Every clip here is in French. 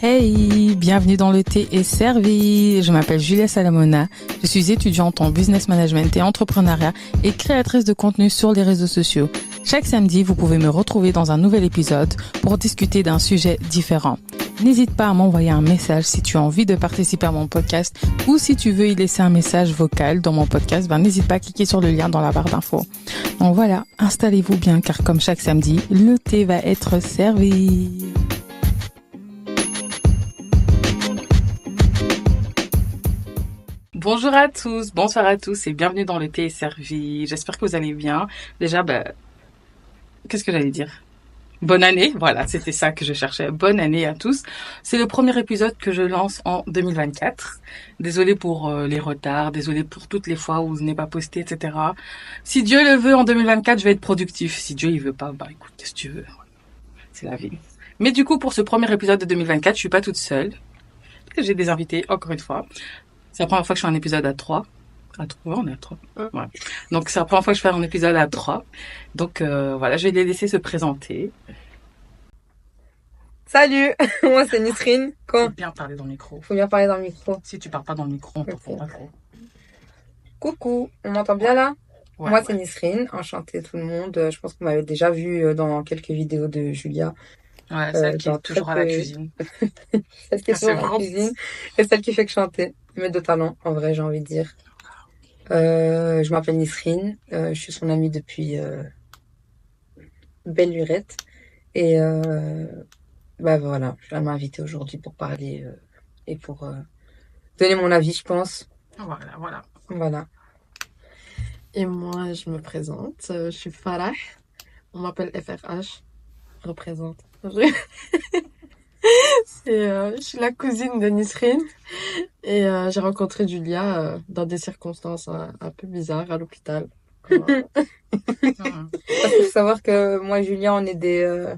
Hey, bienvenue dans le thé est servi. Je m'appelle Julia Salamona. Je suis étudiante en business management et entrepreneuriat et créatrice de contenu sur les réseaux sociaux. Chaque samedi, vous pouvez me retrouver dans un nouvel épisode pour discuter d'un sujet différent. N'hésite pas à m'envoyer un message si tu as envie de participer à mon podcast ou si tu veux y laisser un message vocal dans mon podcast, ben n'hésite pas à cliquer sur le lien dans la barre d'infos. Donc voilà, installez-vous bien car comme chaque samedi, le thé va être servi. Bonjour à tous, bonsoir à tous et bienvenue dans le thé servi. J'espère que vous allez bien. Déjà, bah, qu'est-ce que j'allais dire? Bonne année, voilà, c'était ça que je cherchais. Bonne année à tous. C'est le premier épisode que je lance en 2024. Désolé pour euh, les retards, désolé pour toutes les fois où je n'ai pas posté, etc. Si Dieu le veut, en 2024, je vais être productif. Si Dieu il veut pas, bah écoute, qu'est-ce que tu veux? C'est la vie. Mais du coup, pour ce premier épisode de 2024, je suis pas toute seule. J'ai des invités, encore une fois. C'est la première fois que je fais un épisode à trois. À trois, on est à trois. Ouais. Donc c'est la première fois que je fais un épisode à trois. Donc euh, voilà, je vais les laisser se présenter. Salut, moi c'est Nisrine. Faut Quand bien parler dans le micro. faut bien parler dans le micro. Si tu parles pas dans le micro, on t'entend Ok. pas trop. Coucou, on m'entend bien là? Ouais, Moi ouais. c'est Nisrine, enchantée tout le monde. Euh, Je pense qu'on m'avait déjà vu euh, dans quelques vidéos de Julia. Ouais, Euh, celle qui est toujours à la cuisine. Celle qui est Ah, toujours en vrai. cuisine et celle qui fait que chanter. Mais de talent, en vrai j'ai envie de dire. Euh, je m'appelle Nisrine, euh, je suis son amie depuis euh, belle lurette. Et euh, bah voilà, je viens m'inviter aujourd'hui pour parler et pour donner mon avis je pense. Voilà, voilà. Voilà. Et moi, je me présente. Je suis Farah. On m'appelle FFH. Représente. C'est, euh, je suis la cousine de Nisrine. Et euh, j'ai rencontré Julia euh, dans des circonstances un, un peu bizarres à l'hôpital. Qu'il faut savoir que moi et Julien, on est des,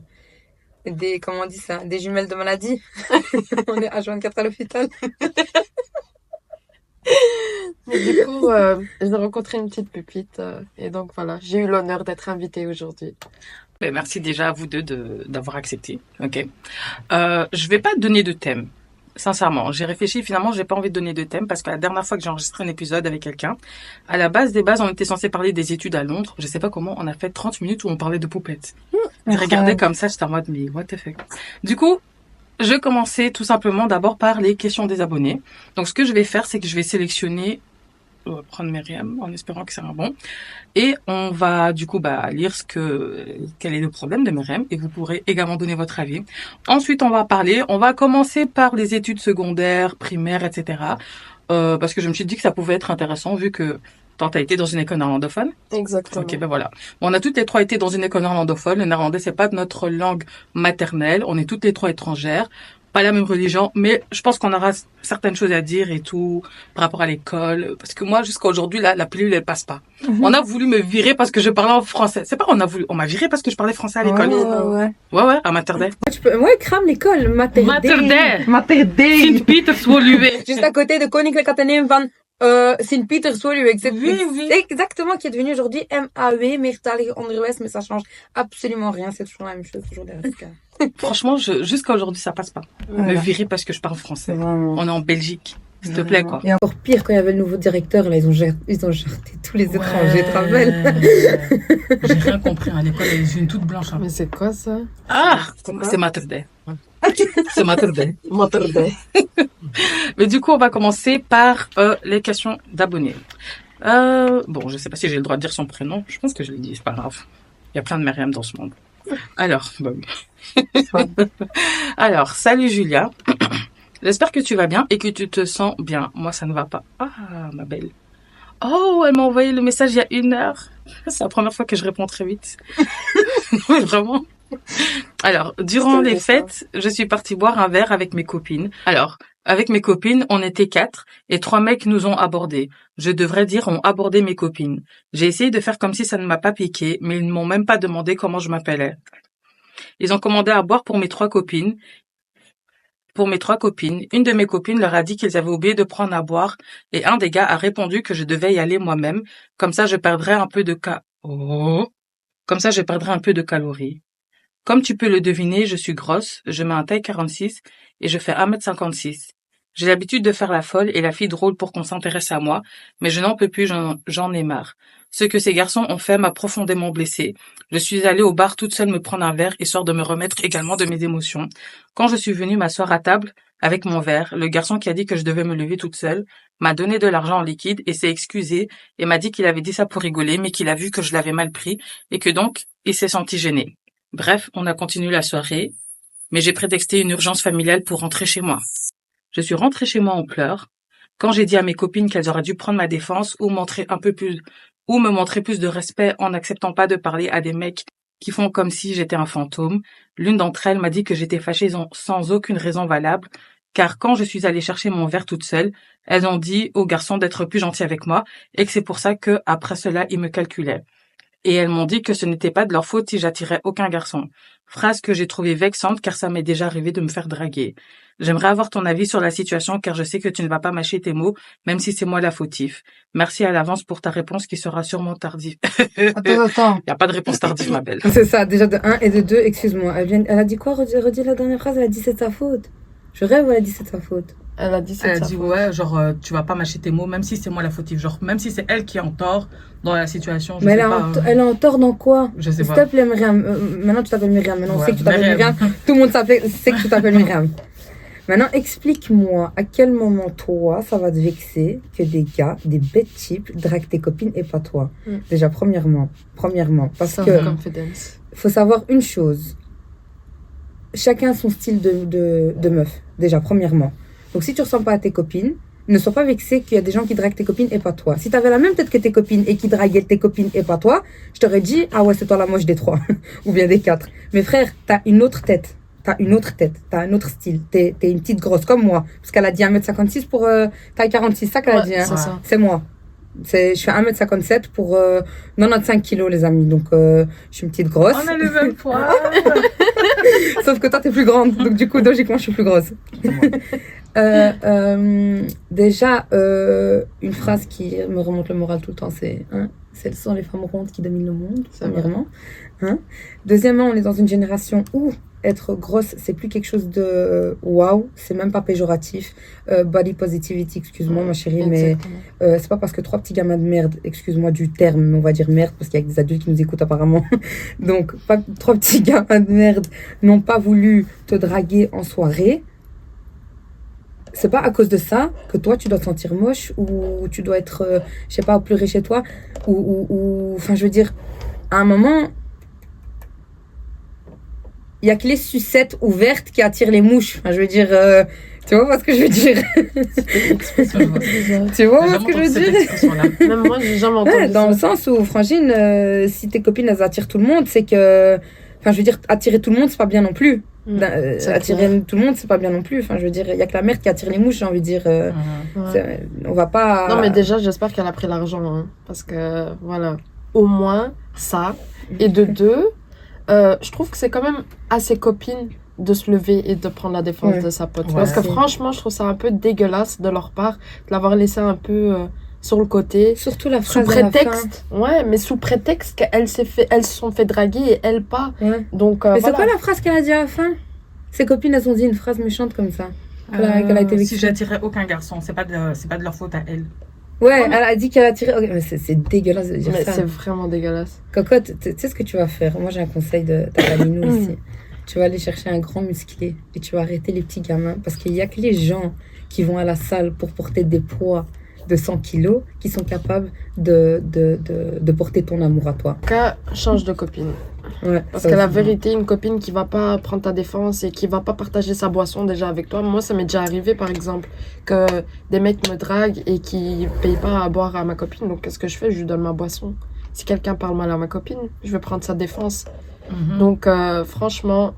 des, comment on dit ça, des jumelles de maladie. on est à 24 à l'hôpital. Mais du coup, j'ai rencontré une petite pupite. et donc voilà, j'ai eu l'honneur d'être invitée aujourd'hui. Ben, merci déjà à vous deux de d'avoir accepté. Ok. Euh, je vais pas donner de thème. Sincèrement, j'ai réfléchi. Finalement, j'ai pas envie de donner de thème parce que la dernière fois que j'ai enregistré un épisode avec quelqu'un, à la base des bases, on était censé parler des études à Londres. Je sais pas comment on a fait 30 minutes où on parlait de poupettes. J'ai regardé comme ça, j'étais en mode mais what the fuck? Du coup, je commencer tout simplement d'abord par les questions des abonnés. Donc, ce que je vais faire, c'est que je vais sélectionner, prendre Myriam en espérant que c'est un bon. Et on va du coup bah, lire ce que quel est le problème de Myriam et vous pourrez également donner votre avis. Ensuite, on va parler. On va commencer par les études secondaires, primaires, etc. Euh, parce que je me suis dit que ça pouvait être intéressant vu que toi, t'as été dans une école néerlandophone. Exactement. Ok, ben voilà. On a toutes les trois été dans une école néerlandophone. Le néerlandais, c'est pas notre langue maternelle. On est toutes les trois étrangères. Pas la même religion, mais je pense qu'on aura certaines choses à dire et tout par rapport à l'école. Parce que moi, jusqu'à aujourd'hui, là, la pilule, elle passe pas. On a voulu me virer parce que je parlais en français. C'est pas on a voulu, on m'a viré parce que je parlais français à l'école. Ouais. ouais. Ouais, ouais, à maternelle. Tu peux, ouais, crame l'école, Materdé. Materdé. Materdé. Sint Peters. Juste à côté de Koninklijk Atheneum van euh, Sint-Pieterswoluwe. C'est Oui, oui. exactement qui est devenu aujourd'hui MAW, Meertalig Onderwijs, mais ça change absolument rien. C'est toujours la même chose, toujours des. Franchement, je, jusqu'à aujourd'hui, ça passe pas. Me Voilà. virer parce que je parle français. Vraiment. On est en Belgique. S'il te plaît, quoi. Et encore pire, quand il y avait le nouveau directeur, là, ils ont, géré- ils ont jeté tous les étrangers, tu te rappelles J'ai rien compris à l'école, elle est une toute blanche. hein. Mais c'est quoi ça? Ah, C'est quoi c'est Mater Day. C'est Mater Day. Maternité. Mais du coup, on va commencer par euh, les questions d'abonnés. Euh, bon, je sais pas si j'ai le droit de dire son prénom. Je pense que je l'ai dit, c'est pas grave. Il y a plein de Myriam dans ce monde. Alors, oui. Alors, salut Julia. J'espère que tu vas bien et que tu te sens bien. Moi, ça ne va pas. Ah, ma belle. Oh, elle m'a envoyé le message il y a une heure. C'est la première fois que je réponds très vite. Vraiment. Alors, durant les fêtes, je suis partie boire un verre avec mes copines. Alors, avec mes copines, on était quatre et trois mecs nous ont abordés. Je devrais dire ont abordé mes copines. J'ai essayé de faire comme si ça ne m'a pas piqué, mais ils ne m'ont même pas demandé comment je m'appelais. Ils ont commandé à boire pour mes trois copines. Pour mes trois copines, une de mes copines leur a dit qu'ils avaient oublié de prendre à boire et un des gars a répondu que je devais y aller moi-même, comme ça je perdrais un peu de ca... Oh. Comme ça je perdrais un peu de calories. Comme tu peux le deviner, je suis grosse, je mets un taille 46 et je fais 1m56. J'ai l'habitude de faire la folle et la fille drôle pour qu'on s'intéresse à moi, mais je n'en peux plus, j'en ai marre. Ce que ces garçons ont fait m'a profondément blessée. Je suis allée au bar toute seule me prendre un verre, histoire de me remettre également de mes émotions. Quand je suis venue m'asseoir à table, avec mon verre, le garçon qui a dit que je devais me lever toute seule m'a donné de l'argent en liquide et s'est excusé et m'a dit qu'il avait dit ça pour rigoler, mais qu'il a vu que je l'avais mal pris et que donc il s'est senti gêné. Bref, on a continué la soirée, mais j'ai prétexté une urgence familiale pour rentrer chez moi. Je suis rentrée chez moi en pleurs. Quand j'ai dit à mes copines qu'elles auraient dû prendre ma défense ou montrer un peu plus, ou me montrer plus de respect en n'acceptant pas de parler à des mecs qui font comme si j'étais un fantôme, l'une d'entre elles m'a dit que j'étais fâchée sans- aucune raison valable, car quand je suis allée chercher mon verre toute seule, elles ont dit aux garçons d'être plus gentils avec moi et que c'est pour ça que, après cela, ils me calculaient. Et elles m'ont dit que ce n'était pas de leur faute si j'attirais aucun garçon. Phrase que j'ai trouvée vexante car ça m'est déjà arrivé de me faire draguer. J'aimerais avoir ton avis sur la situation car je sais que tu ne vas pas mâcher tes mots, même si c'est moi la fautif. Merci à l'avance pour ta réponse qui sera sûrement tardive. Il Attends, attends. n'y a pas de réponse tardive, ma belle. C'est ça, déjà de 1 et de 2, excuse-moi. Elle, vient... elle a dit quoi redis, redis la dernière phrase, elle a dit c'est sa faute. Je rêve ou elle a dit c'est sa faute Elle a dit Elle a dit faute. ouais, genre euh, tu vas pas mâcher tes mots, même si c'est moi la fautive, genre même si c'est elle qui est en tort dans la situation. Je Mais elle, sais pas, en... euh, elle est en tort dans quoi? je sais S'il pas. te plaît, Myriam. euh, maintenant, tu t'appelles Myriam. Maintenant, on Ouais, sait que tu t'appelles Myriam. Myriam. Tout le monde sait que tu t'appelles Myriam. Maintenant, explique-moi à quel moment, toi, ça va te vexer que des gars, des bêtes types, draguent tes copines et pas toi? Mm. Déjà, premièrement. Premièrement. Parce Sans que confidence. faut savoir une chose. Chacun son style de, de, de meuf. Déjà, premièrement. Donc, si tu ressembles pas à tes copines, ne sois pas vexé qu'il y a des gens qui draguent tes copines et pas toi. Si tu avais la même tête que tes copines et qui draguaient tes copines et pas toi, je t'aurais dit, ah ouais, c'est toi la moche des trois. Ou bien des quatre. Mais frère, t'as une autre tête. T'as une autre tête. T'as un autre style. T'es es une petite grosse comme moi. Parce qu'elle a dit 1m56 pour euh, taille 46. C'est ça qu'elle a dit, hein. C'est moi. C'est, je fais 1m57 pour euh, 95 kilos, les amis. Donc, euh, je suis une petite grosse. On a le même poids. Sauf que toi, t'es plus grande. Donc, du coup, logiquement, je suis plus grosse. Euh, euh, déjà, une phrase qui me remonte le moral tout le temps, c'est hein, ce sont les femmes rondes qui dominent le monde, premièrement. Hein. Deuxièmement, on est dans une génération où être grosse, c'est plus quelque chose de waouh, c'est même pas péjoratif. Euh, body positivity, excuse-moi, ma chérie, mais euh, c'est pas parce que trois petits gamins de merde, excuse-moi du terme, mais on va dire merde parce qu'il y a des adultes qui nous écoutent apparemment. Donc, pas, trois petits gamins de merde n'ont pas voulu te draguer en soirée. C'est pas à cause de ça que toi tu dois te sentir moche ou tu dois être, euh, je sais pas, pleurer chez toi ou, ou, ou- enfin, je veux dire, à un moment, il y a que les sucettes ouvertes qui attirent les mouches. Enfin, je veux dire, euh, tu vois ce que je veux dire? Tu vois ce que je veux dire? Même moi, j'ai jamais entendu Ouais, dans le sens où, Frangine, euh, si tes copines elles attirent tout le monde, c'est que. Enfin, je veux dire, attirer tout le monde, c'est pas bien non plus. Mm. Euh, attirer clair. tout le monde, c'est pas bien non plus. Enfin, je veux dire, il y a que la merde qui attire les mouches, j'ai envie de dire. euh. Ouais. c'est- on va pas. Non, mais déjà, j'espère qu'elle a pris l'argent. hein, parce que, voilà, au moins ça. Et de deux, euh, je trouve que c'est quand même à ses copines de se lever et de prendre la défense Ouais. de sa pote. Ouais. Parce que franchement, je trouve ça un peu dégueulasse de leur part de l'avoir laissé un peu euh, sur le côté. Surtout la Sous phrase à la prétexte, ouais, mais sous prétexte qu'elles s'est fait, elles se sont fait draguer et elle pas. fin. Ouais. Donc, euh, mais voilà. c'est quoi la phrase qu'elle a dit à la fin? Ses copines, elles ont dit une phrase méchante comme ça. Qu'elle a- été Euh, si j'attirais aucun garçon, c'est pas de, c'est pas de leur faute à elle. Ouais, mais- elle a dit qu'elle a tiré. ok, mais c'est dégueulasse de dire Mais ça. c'est vraiment dégueulasse. Cocotte, tu sais ce que tu vas faire? Moi, j'ai un conseil de ta Mm. ici. Tu vas aller chercher un grand musclé et tu vas arrêter les petits gamins parce qu'il n'y a que les gens qui vont à la salle pour porter des poids de 100 kilos qui sont capables de, de, de, de porter ton amour à toi. Qu'elle change de copine. Ouais, Parce que la aussi. vérité, une copine qui va pas prendre ta défense et qui va pas partager sa boisson déjà avec toi, moi ça m'est déjà arrivé par exemple que des mecs me draguent et qui payent pas à boire à ma copine, donc qu'est-ce que je fais? Je lui donne ma boisson. Si quelqu'un parle mal à ma copine, je vais prendre sa défense. Mhm. Donc euh, franchement,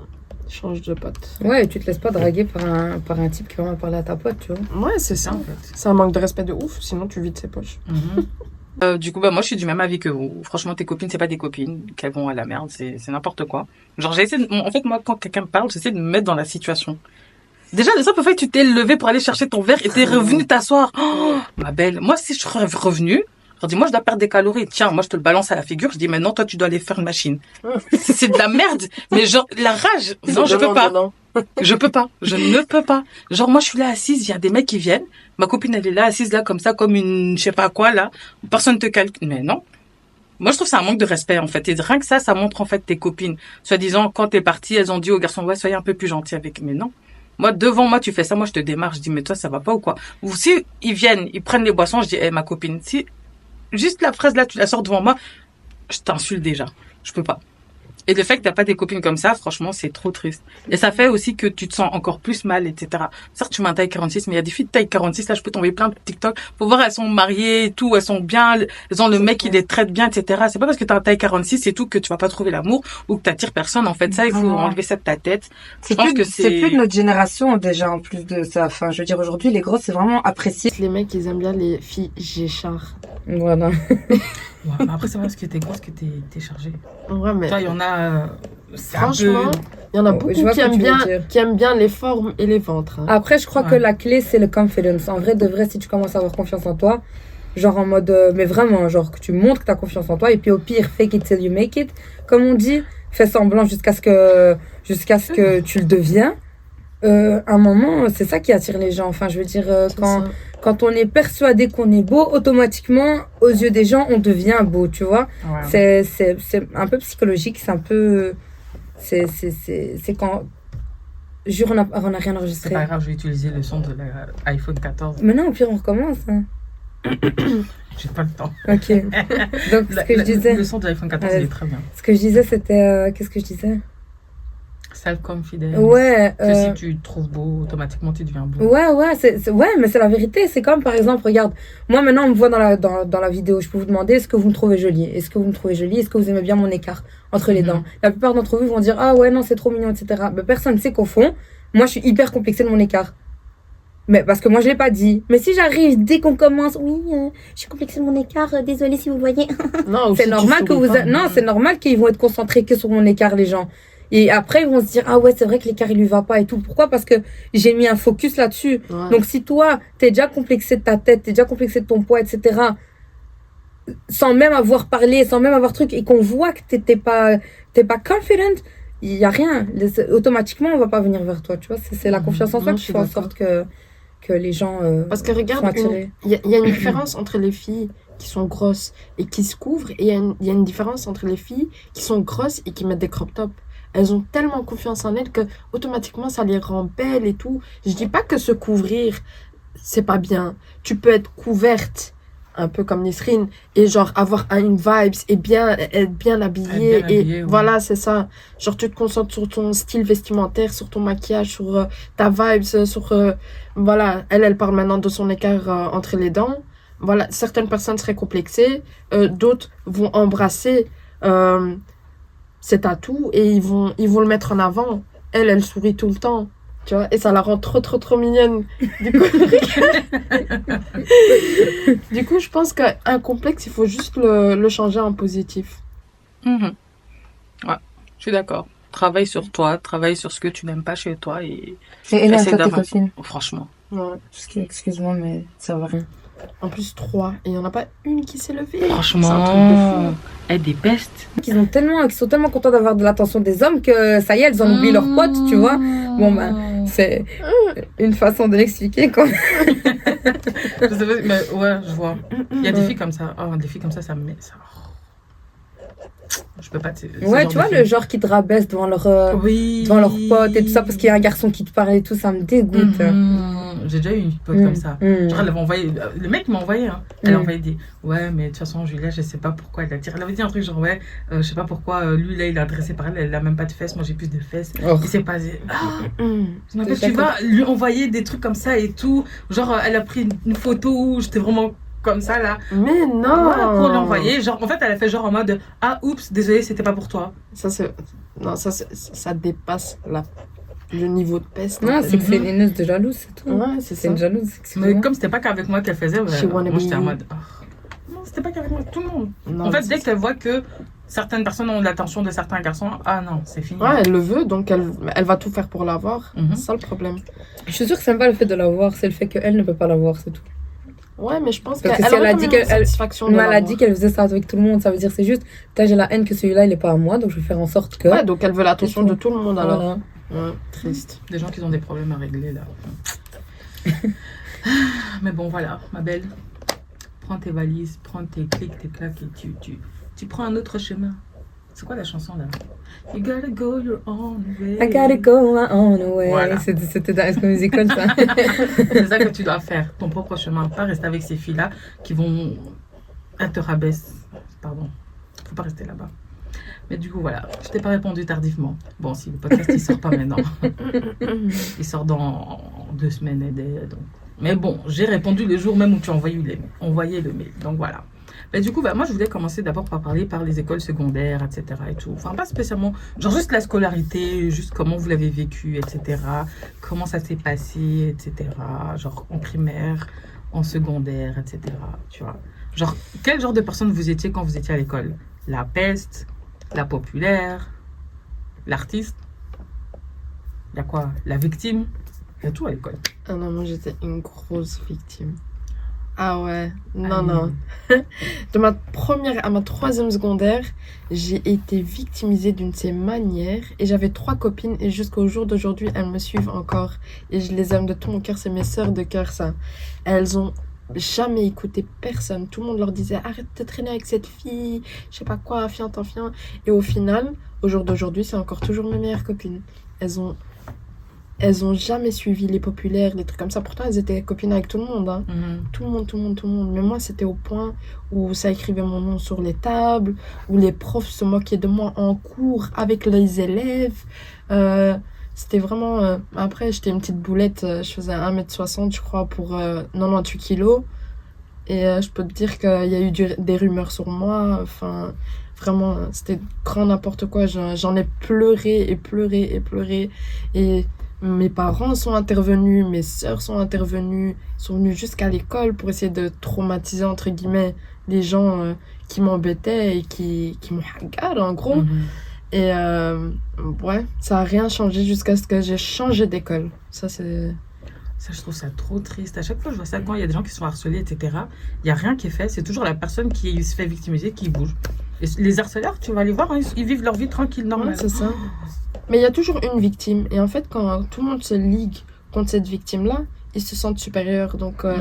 change de pote. Ouais, et tu te laisses pas draguer par un, par un type qui va parler à ta pote, tu vois. Ouais, c'est ça en fait. C'est un manque de respect de ouf, sinon tu vides ses poches. Mhm. Euh, du coup, bah, moi, je suis du même avis que vous. Franchement, tes copines, c'est pas des copines, qu'elles vont à la merde, c'est, n'importe quoi. Genre, j'ai essayé de- en fait, moi, quand quelqu'un me parle, j'essaie de me mettre dans la situation. Déjà, le simple fait que tu t'es levé pour aller chercher ton verre et t'es revenu t'asseoir. Oh, ma belle. Moi, si je serais revenu, leur dis, moi, je dois perdre des calories. Tiens, moi, je te le balance à la figure. Je dis, maintenant, toi, tu dois aller faire une machine. C'est de la merde. Mais genre, la rage. Non, je peux pas. Je peux pas. Je ne peux pas. Genre, moi, je suis là assise, il y a des mecs qui viennent. Ma copine, elle est là, assise là, comme ça, comme une, je sais pas quoi, là. Personne te calcule. Mais non. Moi, je trouve c'est un manque de respect, en fait. Et rien que ça, ça montre, en fait, tes copines. Soit disant, quand t'es parti, elles ont dit aux garçons, ouais, soyez un peu plus gentil avec. Mais non. Moi, devant moi, tu fais ça, moi, je te démarre. Je dis, mais toi, ça va pas ou quoi? Ou si ils viennent, ils prennent les boissons, je dis, eh, ma copine, si, juste la fraise là, tu la sors devant moi, je t'insulte déjà. Je peux pas. Et le fait que t'as pas des copines comme ça, franchement, c'est trop triste. Et ça fait aussi que tu te sens encore plus mal, etc. Certes, tu m'as un taille 46, mais il y a des filles de taille 46, là, je peux tomber plein de TikTok. Pour voir, elles sont mariées et tout, elles sont bien, elles ont le mec qui les traite bien, etc. C'est pas parce que t'as un taille 46 c'est tout que tu vas pas trouver l'amour ou que t'attires personne. En fait, ça, il faut enlever ça de ta tête. Je C'est pense plus, que c'est c'est... plus de notre génération déjà en plus de ça. Enfin, je veux dire aujourd'hui, les grosses c'est vraiment apprécié. Les mecs, ils aiment bien les filles géchard. Voilà. Ouais, mais après, c'est pas parce que t'es grosse que t'es, t'es chargée. Ouais, mais Toi, il y en a, euh, franchement, peu... il y en a beaucoup qui aiment, bien, dire. qui aiment bien les formes et les ventres. hein. Après, je crois Ouais. que la clé c'est le confidence. En vrai, de vrai, si tu commences à avoir confiance en toi, genre en mode, euh, mais vraiment, genre que tu montres que t'as confiance en toi et puis au pire, fake it till you make it, comme on dit, fais semblant jusqu'à ce que jusqu'à ce que tu le deviens. Euh, à un moment, c'est ça qui attire les gens. Enfin, je veux dire, euh, quand ça. Quand on est persuadé qu'on est beau, automatiquement, aux yeux des gens, on devient beau, tu vois. Ouais. C'est, c'est, c'est un peu psychologique, c'est un peu. C'est, c'est, c'est, c'est quand. Jure, on n'a rien C'est enregistré. pas grave, je vais utiliser le son de l'iPhone 14. Maintenant, au pire, on recommence. hein. J'ai pas le temps. Ok. Donc, ce La- que je disais, Le son de l'iPhone 14, Ouais. il est très bien. ce que je disais, c'était. euh, qu'est-ce que je disais? Self-confidence. Ouais. Que euh, si tu te trouves beau, automatiquement, tu deviens beau. Ouais, ouais, c'est, ouais, mais c'est la vérité. C'est comme, par exemple, regarde, moi maintenant, on me voit dans la, dans, dans la vidéo. Je peux vous demander, est-ce que vous me trouvez jolie? Est-ce que vous me trouvez jolie? Est-ce que vous aimez bien mon écart entre les Mhm. dents La plupart d'entre vous vont dire, ah ouais, non, c'est trop mignon, etc. Mais personne ne sait qu'au fond, moi, je suis hyper complexée de mon écart. Mais parce que moi, je l'ai pas dit. Mais si j'arrive dès qu'on commence, oui, euh, je suis complexée de mon écart, euh, désolée si vous voyez. Non, C'est normal que vous. a- Non, c'est normal qu'ils vont être concentrés que sur mon écart, les gens. Et après, ils vont se dire, ah ouais, c'est vrai que l'écart, il lui va pas et tout. Pourquoi? Parce que j'ai mis un focus là-dessus. Ouais. Donc si toi, t'es déjà complexé de ta tête, t'es déjà complexé de ton poids, etc., sans même avoir parlé, sans même avoir truc, et qu'on voit que t'es pas, t'es pas confident, il y a rien. Automatiquement, on va pas venir vers toi, tu vois. C'est la Mhm. confiance en toi qui fait en sorte que, que les gens euh, Parce que regarde, il y, a- il y a une différence entre les filles qui sont grosses et qui se couvrent, et il y, a une- il y a une différence entre les filles qui sont grosses et qui mettent des crop tops. Elles ont tellement confiance en elles que automatiquement ça les rend belles et tout. Je dis pas que se couvrir c'est pas bien. Tu peux être couverte un peu comme Nisrine et genre avoir un- une vibes et bien être bien habillée Être bien et habillée, ouais. voilà c'est ça genre tu te concentres sur ton style vestimentaire sur ton maquillage sur euh, ta vibes euh, sur euh, voilà elle elle parle maintenant de son écart euh, entre les dents voilà certaines personnes seraient complexées d'autres vont embrasser euh, cet atout et ils vont ils vont le mettre en avant elle elle sourit tout le temps tu vois et ça la rend trop trop trop mignonne du coup du coup je pense qu'un complexe il faut juste le, le changer en positif Mhm. Ouais, je suis d'accord. Travaille sur toi, travaille sur ce que tu n'aimes pas chez toi et Et copines franchement. Ouais. Excuse-moi, mais ça va rien. En plus, trois. Et il n'y en a pas une qui s'est levée. Franchement, C'est un truc de fou. elle des pestes. Ils, ont tellement, ils sont tellement contents d'avoir de l'attention des hommes que ça y est, elles en oublient leurs potes, tu vois. Bon, ben, c'est une façon de l'expliquer, quoi. Je sais pas, mais ouais, je vois. Il y a des filles comme ça. Oh, des filles comme ça, ça me met. Ça... Je peux pas. Ouais, tu vois, le genre qui te rabaisse devant leur, euh, Oui. devant leurs potes et tout ça parce qu'il y a un garçon qui te parle et tout, ça me dégoûte. Mhm. J'ai déjà eu une pote Mm, comme ça. mm. Genre, elle avait envoyé. Le mec m'a envoyé, hein. Elle a Mm. envoyé des. Ouais, mais de toute façon, Julia, je sais pas pourquoi elle a tiré. Elle avait dit un truc genre, ouais, euh, je sais pas pourquoi, euh, lui, là, il est adressé par elle, elle a même pas de fesses, moi j'ai plus de fesses. Oh. Il s'est pas. Ah, je m'appelle, Déjà tu vas lui envoyer des trucs comme ça et tout. Genre, euh, elle a pris une photo où j'étais vraiment comme ça là. Mais non Voilà, pour l'envoyer. Genre, en fait, elle a fait genre en mode Ah, oups, désolé, c'était pas pour toi. Ça, c'est... Non, ça, ça dépasse la... le niveau de peste. Non, c'est que c'est une haineuse de jalouse, c'est tout. Ouais, c'est une jalouse, Mais comme c'était pas qu'avec moi qu'elle faisait, ouais, wanna moi be j'étais en mode Ah. Non, c'était pas qu'avec moi, tout le monde. Non, en fait, dès qu'elle voit que certaines personnes ont l'attention de certains garçons, ah non, c'est fini. Ouais, elle le veut, donc elle, elle va tout faire pour l'avoir. Mhm. C'est ça le problème. Je suis sûre que c'est même pas le fait de l'avoir, c'est le fait qu'elle ne peut pas l'avoir, c'est tout. Ouais, mais je pense qu'elle que si elle a dit qu'elle- elle- a dit qu'elle faisait ça avec tout le monde. Ça veut dire c'est juste, putain, j'ai la haine que celui-là, il est pas à moi, donc je vais faire en sorte que. Ouais, donc elle veut l'attention de tout. tout le monde alors. Voilà. Ouais, triste. Des gens qui ont des problèmes à régler là. Mais bon, voilà, ma belle. Prends tes valises, prends tes clics, tes claques et tu, tu, tu prends un autre chemin. C'est quoi la chanson là? You gotta go your own way. I gotta go my own way. Voilà. C'était dans School Musical, ça? C'est ça que tu dois faire, ton propre chemin. Pas rester avec ces filles-là qui vont. Elles te rabaissent. Pardon. Faut pas rester là-bas. Mais du coup, voilà. Je t'ai pas répondu tardivement. Bon, si le podcast il sort pas maintenant. Il sort dans deux semaines et des. Donc. Mais bon, j'ai répondu le jour même où tu as envoyé, les, envoyé le mail. Donc voilà. Du coup, bah, moi, je voulais commencer d'abord par parler par les écoles secondaires, etc. Et tout. Enfin, pas spécialement. Genre juste la scolarité, juste comment vous l'avez vécu, etc. Comment ça s'est passé, etc. Genre en primaire, en secondaire, etc. Tu vois. Genre, quel genre de personne vous étiez quand vous étiez à l'école? La peste, la populaire, l'artiste? Il y a quoi? La victime? Il y a tout à l'école. Ah non, moi j'étais une grosse victime. Ah ouais, non, Ah, non. De ma première à ma troisième secondaire, j'ai été victimisée d'une de ces manières. Et j'avais trois copines et jusqu'au jour d'aujourd'hui, elles me suivent encore. Et je les aime de tout mon cœur, c'est mes sœurs de cœur, ça. Elles ont jamais écouté personne. Tout le monde leur disait arrête de traîner avec cette fille, je sais pas quoi, fiant, t'en fiant. Et au final, au jour d'aujourd'hui, c'est encore toujours mes meilleures copines. Elles ont, elles ont jamais suivi les populaires, les trucs comme ça. Pourtant, elles étaient copines avec tout le monde. Hein. Mhm. Tout le monde, tout le monde, tout le monde. Mais moi, c'était au point où ça écrivait mon nom sur les tables, où les profs se moquaient de moi en cours avec les élèves. Euh, c'était vraiment... euh, Après, j'étais une petite boulette. euh, Je faisais 1m60, je crois, pour euh, 98 kilos. Et je peux te dire qu'il y a eu du- des rumeurs sur moi. Enfin, vraiment, c'était grand n'importe quoi. J'en j'en ai pleuré et pleuré et pleuré. Et mes parents sont intervenus, mes sœurs sont intervenues, sont venus jusqu'à l'école pour essayer de traumatiser, entre guillemets, les gens euh, qui m'embêtaient et qui, qui m'ont hagarde, en gros. Mhm. Et euh, ouais, ça a rien changé jusqu'à ce que j'ai changé d'école. Ça, c'est. Ça, je trouve ça trop triste. À chaque fois, je vois ça quand il y a des gens qui sont harcelés, etc. Il n'y a rien qui est fait. C'est toujours la personne qui se fait victimiser qui bouge. Et les harceleurs, tu vas les voir, hein, ils, ils vivent leur vie tranquille, Ouais, normale. c'est ça. Mais il y a toujours une victime. Et en fait, quand tout le monde se ligue contre cette victime-là, ils se sentent supérieurs. Donc, euh,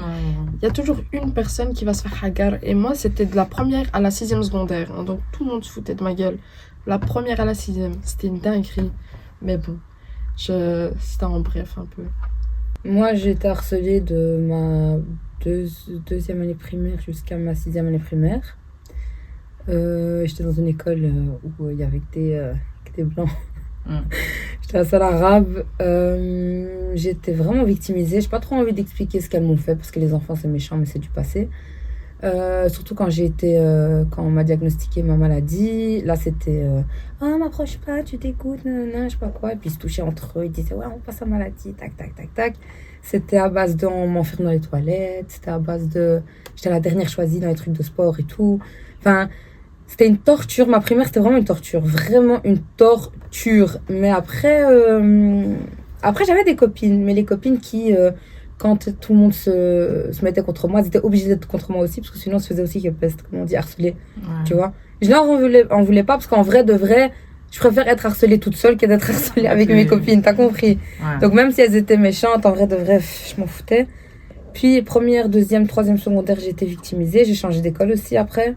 il y a toujours une personne qui va se faire hagar. Et moi, c'était de la première à la sixième secondaire. hein. donc, tout le monde se foutait de ma gueule. La première à la sixième. C'était une dinguerie. Mais bon, je... c'était en bref un peu. Moi, j'ai été harcelée de ma deux- deuxième année primaire jusqu'à ma sixième année primaire. Euh, J'étais dans une école euh, où il y avait que des, euh, que des blancs. J'étais à salle arabe. Euh, J'étais vraiment victimisée. J'ai pas trop envie d'expliquer ce qu'elles m'ont fait parce que les enfants c'est méchant, mais c'est du passé. Euh, surtout quand j'ai été, euh, quand on m'a diagnostiqué ma maladie, là c'était euh, oh m'approche pas, tu t'écoutes, nanana, je sais pas quoi, et puis ils se touchaient entre eux, ils disaient ouais on passe à maladie, tac tac tac tac. C'était à base de on m'enferme dans les toilettes, c'était à base de j'étais la dernière choisie dans les trucs de sport et tout. Enfin c'était une torture, ma primaire c'était vraiment une torture, vraiment une torture. Mais après, euh, après j'avais des copines, mais les copines qui euh, quand tout le monde se, se mettait contre moi, elles étaient obligées d'être contre moi aussi, parce que sinon, on se faisait aussi comment on dit, harceler, Ouais. tu vois? Je leur en voulais, en voulais pas, parce qu'en vrai, de vrai, je préfère être harcelée toute seule que d'être harcelée avec mes copines, t'as compris? Ouais. Donc même si elles étaient méchantes, en vrai, de vrai, je m'en foutais. Puis, première, deuxième, troisième secondaire, j'ai été victimisée. J'ai changé d'école aussi après.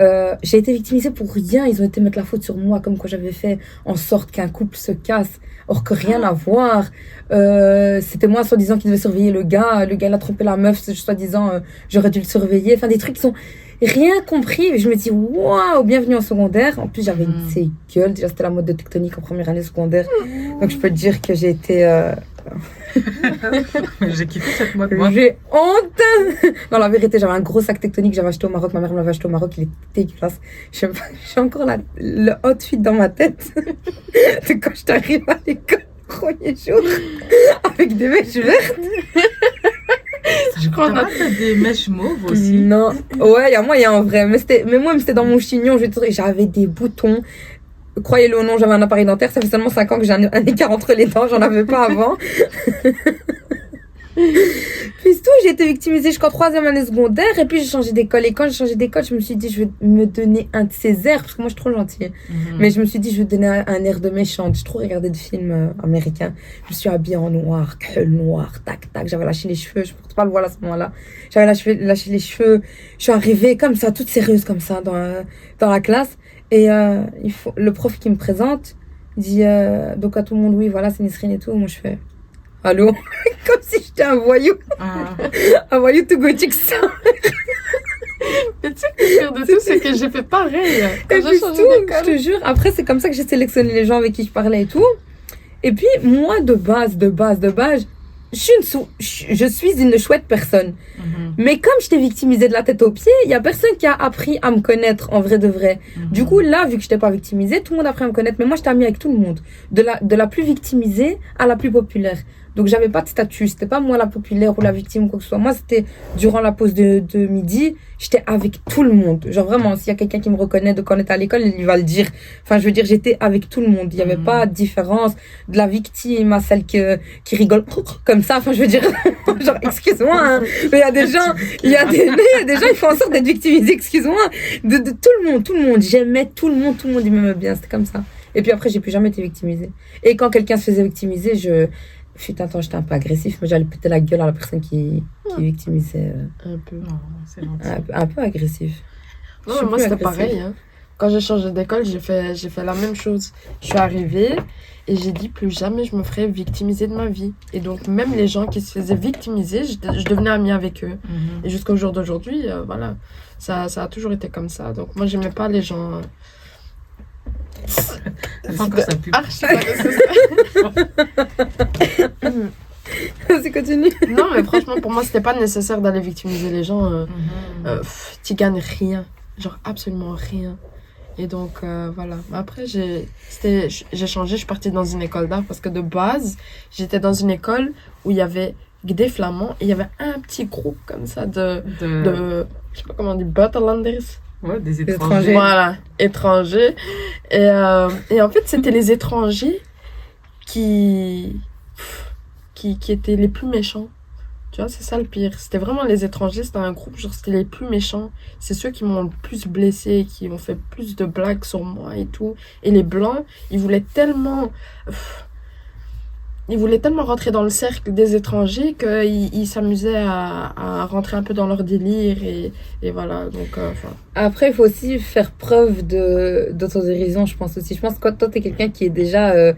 Euh, j'ai été victimisée pour rien. Ils ont été mettre la faute sur moi, comme quoi j'avais fait en sorte qu'un couple se casse, or que rien à voir. Euh, C'était moi, soi-disant, qui devait surveiller le gars. Le gars, il a trompé la meuf, soi-disant, euh, j'aurais dû le surveiller. Enfin, des trucs qui sont rien compris. Je me dis, waouh, bienvenue en secondaire. En plus, j'avais une ces gueules. Déjà, c'était la mode de tectonique en première année secondaire. Donc, je peux te dire que j'ai été. J'ai kiffé cette mode, j'ai honte Non, la vérité, j'avais un gros sac tectonique que j'avais acheté au Maroc. Ma mère me l'avait acheté au Maroc. Il est dégueulasse. J'ai encore la, le outfit dans ma tête de quand je t'arrive à l'école, premier jour, avec des mèches vertes. Je crois qu'on a- des mèches mauves aussi. Non. Ouais, il y a moyen en vrai. Mais, mais moi, c'était dans mon chignon. J'avais des boutons. Croyez-le ou non, j'avais un appareil dentaire. Ça fait seulement 5 ans que j'ai un, un écart entre les dents. J'en avais pas avant. Puis tout, j'ai été victimisée jusqu'en troisième année secondaire et puis j'ai changé d'école. Et quand j'ai changé d'école, je me suis dit, je vais me donner un de ces airs, parce que moi je suis trop gentille. Mhm. Mais je me suis dit, je vais donner un, air de méchante. J'ai trop regardé de films euh, américains. Je me suis habillée en noir, col noir, tac, tac. J'avais lâché les cheveux, je porte pas le voile à ce moment-là. J'avais lâché, lâché les cheveux. Je suis arrivée comme ça, toute sérieuse comme ça, dans, euh, dans la classe. Et euh, il faut, le prof qui me présente dit, euh, donc à tout le monde, oui, voilà, c'est Nisrine et tout. Moi je fais, allô? Comme si j'étais un voyou, Ah. un voyou tout gothique ça. Mais tu sais que le pire de tout, c'est que j'ai fait pareil. Quand Et puis tout, je te jure. Après, c'est comme ça que j'ai sélectionné les gens avec qui je parlais et tout. Et puis, moi, de base, de base, de base, je suis une, sou- je je suis une chouette personne. Mhm. Mais comme je t'ai victimisée de la tête aux pieds, il y a personne qui a appris à me connaître en vrai de vrai. Mhm. Du coup, là, vu que je t'ai pas victimisée, tout le monde a appris à me connaître. Mais moi, je t'ai mis avec tout le monde. De la, de la plus victimisée à la plus populaire. Donc, j'avais pas de statut. C'était pas moi la populaire ou la victime ou quoi que ce soit. Moi, c'était durant la pause de, de midi, j'étais avec tout le monde. Genre vraiment, s'il y a quelqu'un qui me reconnaît de quand on était à l'école, il va le dire. Enfin, je veux dire, j'étais avec tout le monde. Il y avait Mhm. pas de différence de la victime à celle que, qui rigole comme ça. Enfin, je veux dire, genre, excuse-moi, hein. Mais il y a des gens, il y a des, il y a des gens, ils font en sorte d'être victimisés, excuse-moi. De, de tout le monde, tout le monde. J'aimais tout le monde, tout le monde, il m'aimait bien. C'était comme ça. Et puis après, j'ai plus jamais été victimisée. Et quand quelqu'un se faisait victimiser, je, fut un temps, j'étais un peu agressif, mais j'allais péter la gueule à la personne qui, qui victimisait. euh, Un peu. Non, c'est gentil. un, peu- un peu agressif. Je Non, mais moi plus c'était pareil. Hein. Quand j'ai changé d'école, j'ai fait, j'ai fait la même chose. Je suis arrivée et j'ai dit plus jamais je me ferai victimiser de ma vie. Et donc même les gens qui se faisaient victimiser, je, je devenais amie avec eux. Mhm. Et jusqu'au jour d'aujourd'hui, euh, voilà, ça, ça a toujours été comme ça. Donc moi j'aimais pas les gens. euh, Ça fait encore sa pub. archi pas nécessaire. C'est continue. non, mais franchement, pour moi, c'était pas nécessaire d'aller victimiser les gens. euh, euh, pff, tu gagnes rien. Genre, absolument rien. Et donc, euh, voilà. Mais Après, j'ai c'était- j'ai changé, je suis partie dans une école d'art parce que de base, j'étais dans une école où il y avait que des flamands et il y avait un petit groupe comme ça de. De... de je sais pas comment on dit, Buitenlanders. Ouais, des étrangers. étrangers. Voilà, étrangers. Et, euh, et en fait, c'était les étrangers qui, qui, qui étaient les plus méchants. C'est ça le pire. C'était vraiment les étrangers, c'était un groupe, genre, c'était les plus méchants. C'est ceux qui m'ont le plus blessé, qui ont fait plus de blagues sur moi et tout. Et les blancs, ils voulaient tellement. Ils voulaient tellement rentrer dans le cercle des étrangers qu'ils ils s'amusaient à, rentrer un peu dans leur délire. Et, voilà, donc. euh, Après, il faut aussi faire preuve d'autodérision, je pense aussi. Je pense que quand toi, t'es quelqu'un qui est déjà, euh,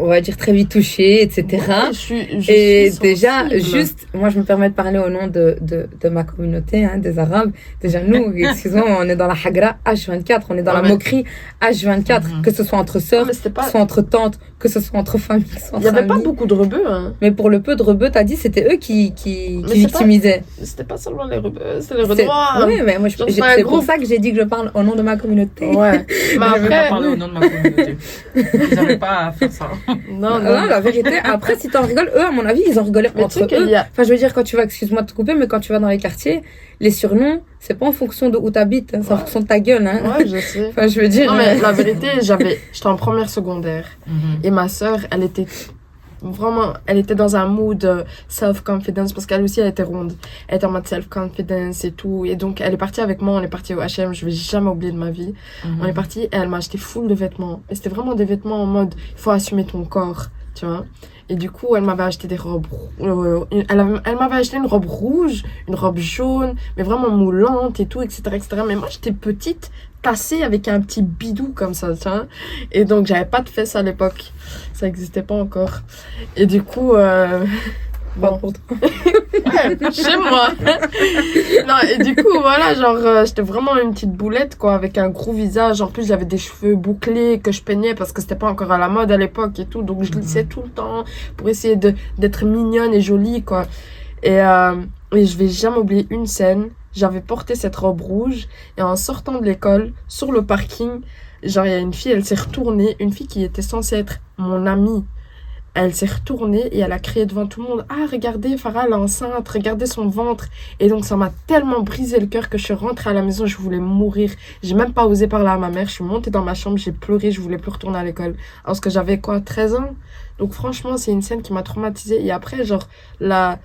on va dire, très vite touché, etc. Ouais, je suis, je Et suis déjà, juste, moi, je me permets de parler au nom de, de, de ma communauté, hein, des Arabes. Déjà, nous, excuse-moi, on est dans la Hagra H24, on est dans Ouais, la mais- moquerie H24, Mhm. que ce soit entre sœurs, que ce soit entre tantes, que ce soit entre familles, Il y entre avait pas beaucoup de rebeux, hein. Mais pour le peu de rebeux, t'as dit, c'était eux qui, qui, qui pas- victimisaient. C'était pas seulement les rebeux, c'était les C'est- renois. Oui, mais moi, je- c'est pour ça que j'ai dit que je parle au nom de ma communauté. Ouais. Mais je vais pas parler au nom de ma communauté. Ils n'avaient pas à faire ça. Non, Ah, non. non, la vérité, après, si t'en rigoles, eux, à mon avis, ils en rigolaient tu entre eux. a. Enfin, je veux dire, quand tu vas, excuse-moi de te couper, mais quand tu vas dans les quartiers, les surnoms, c'est pas en fonction de où t'habites, hein, c'est en Ouais. fonction de ta gueule, hein. Ouais, je sais. Enfin, je veux dire. Non, mais euh, la vérité, j'avais. J'étais en première secondaire. Mhm. Et ma sœur, elle était vraiment, elle était dans un mood euh, self-confidence parce qu'elle aussi, elle était ronde. Elle était en mode self-confidence et tout. Et donc, elle est partie avec moi, on est parti au H&M, je vais jamais oublier de ma vie. Mhm. On est parti et elle m'a acheté full de vêtements. Et c'était vraiment des vêtements en mode, il faut assumer ton corps, tu vois. Et du coup, elle m'avait acheté des robes. euh, elle elle m'avait acheté une robe rouge, une robe jaune, mais vraiment moulante et tout, etc., etc. Mais moi, j'étais petite, tassée avec un petit bidou comme ça, tu vois. Et donc, j'avais pas de fesses à l'époque. Ça existait pas encore. Et du coup, euh, bon. Ouais, chez moi. non, et du coup, voilà, genre, euh, j'étais vraiment une petite boulette, quoi, avec un gros visage. En plus, j'avais des cheveux bouclés que je peignais parce que c'était pas encore à la mode à l'époque et tout. Donc, je Mhm. lissais tout le temps pour essayer d'être mignonne et jolie, quoi. Et, euh, et je vais jamais oublier une scène. J'avais porté cette robe rouge et en sortant de l'école, sur le parking, genre, il y a une fille, elle s'est retournée, une fille qui était censée être mon amie. Elle s'est retournée et elle a crié devant tout le monde Ah, regardez, Farah, elle est enceinte, regardez son ventre. Et donc, ça m'a tellement brisé le cœur que je suis rentrée à la maison, je voulais mourir. J'ai même pas osé parler à ma mère. Je suis montée dans ma chambre, j'ai pleuré, je voulais plus retourner à l'école. Alors que j'avais quoi, 13 ans? Donc, franchement, c'est une scène qui m'a traumatisée. Et après, genre, la,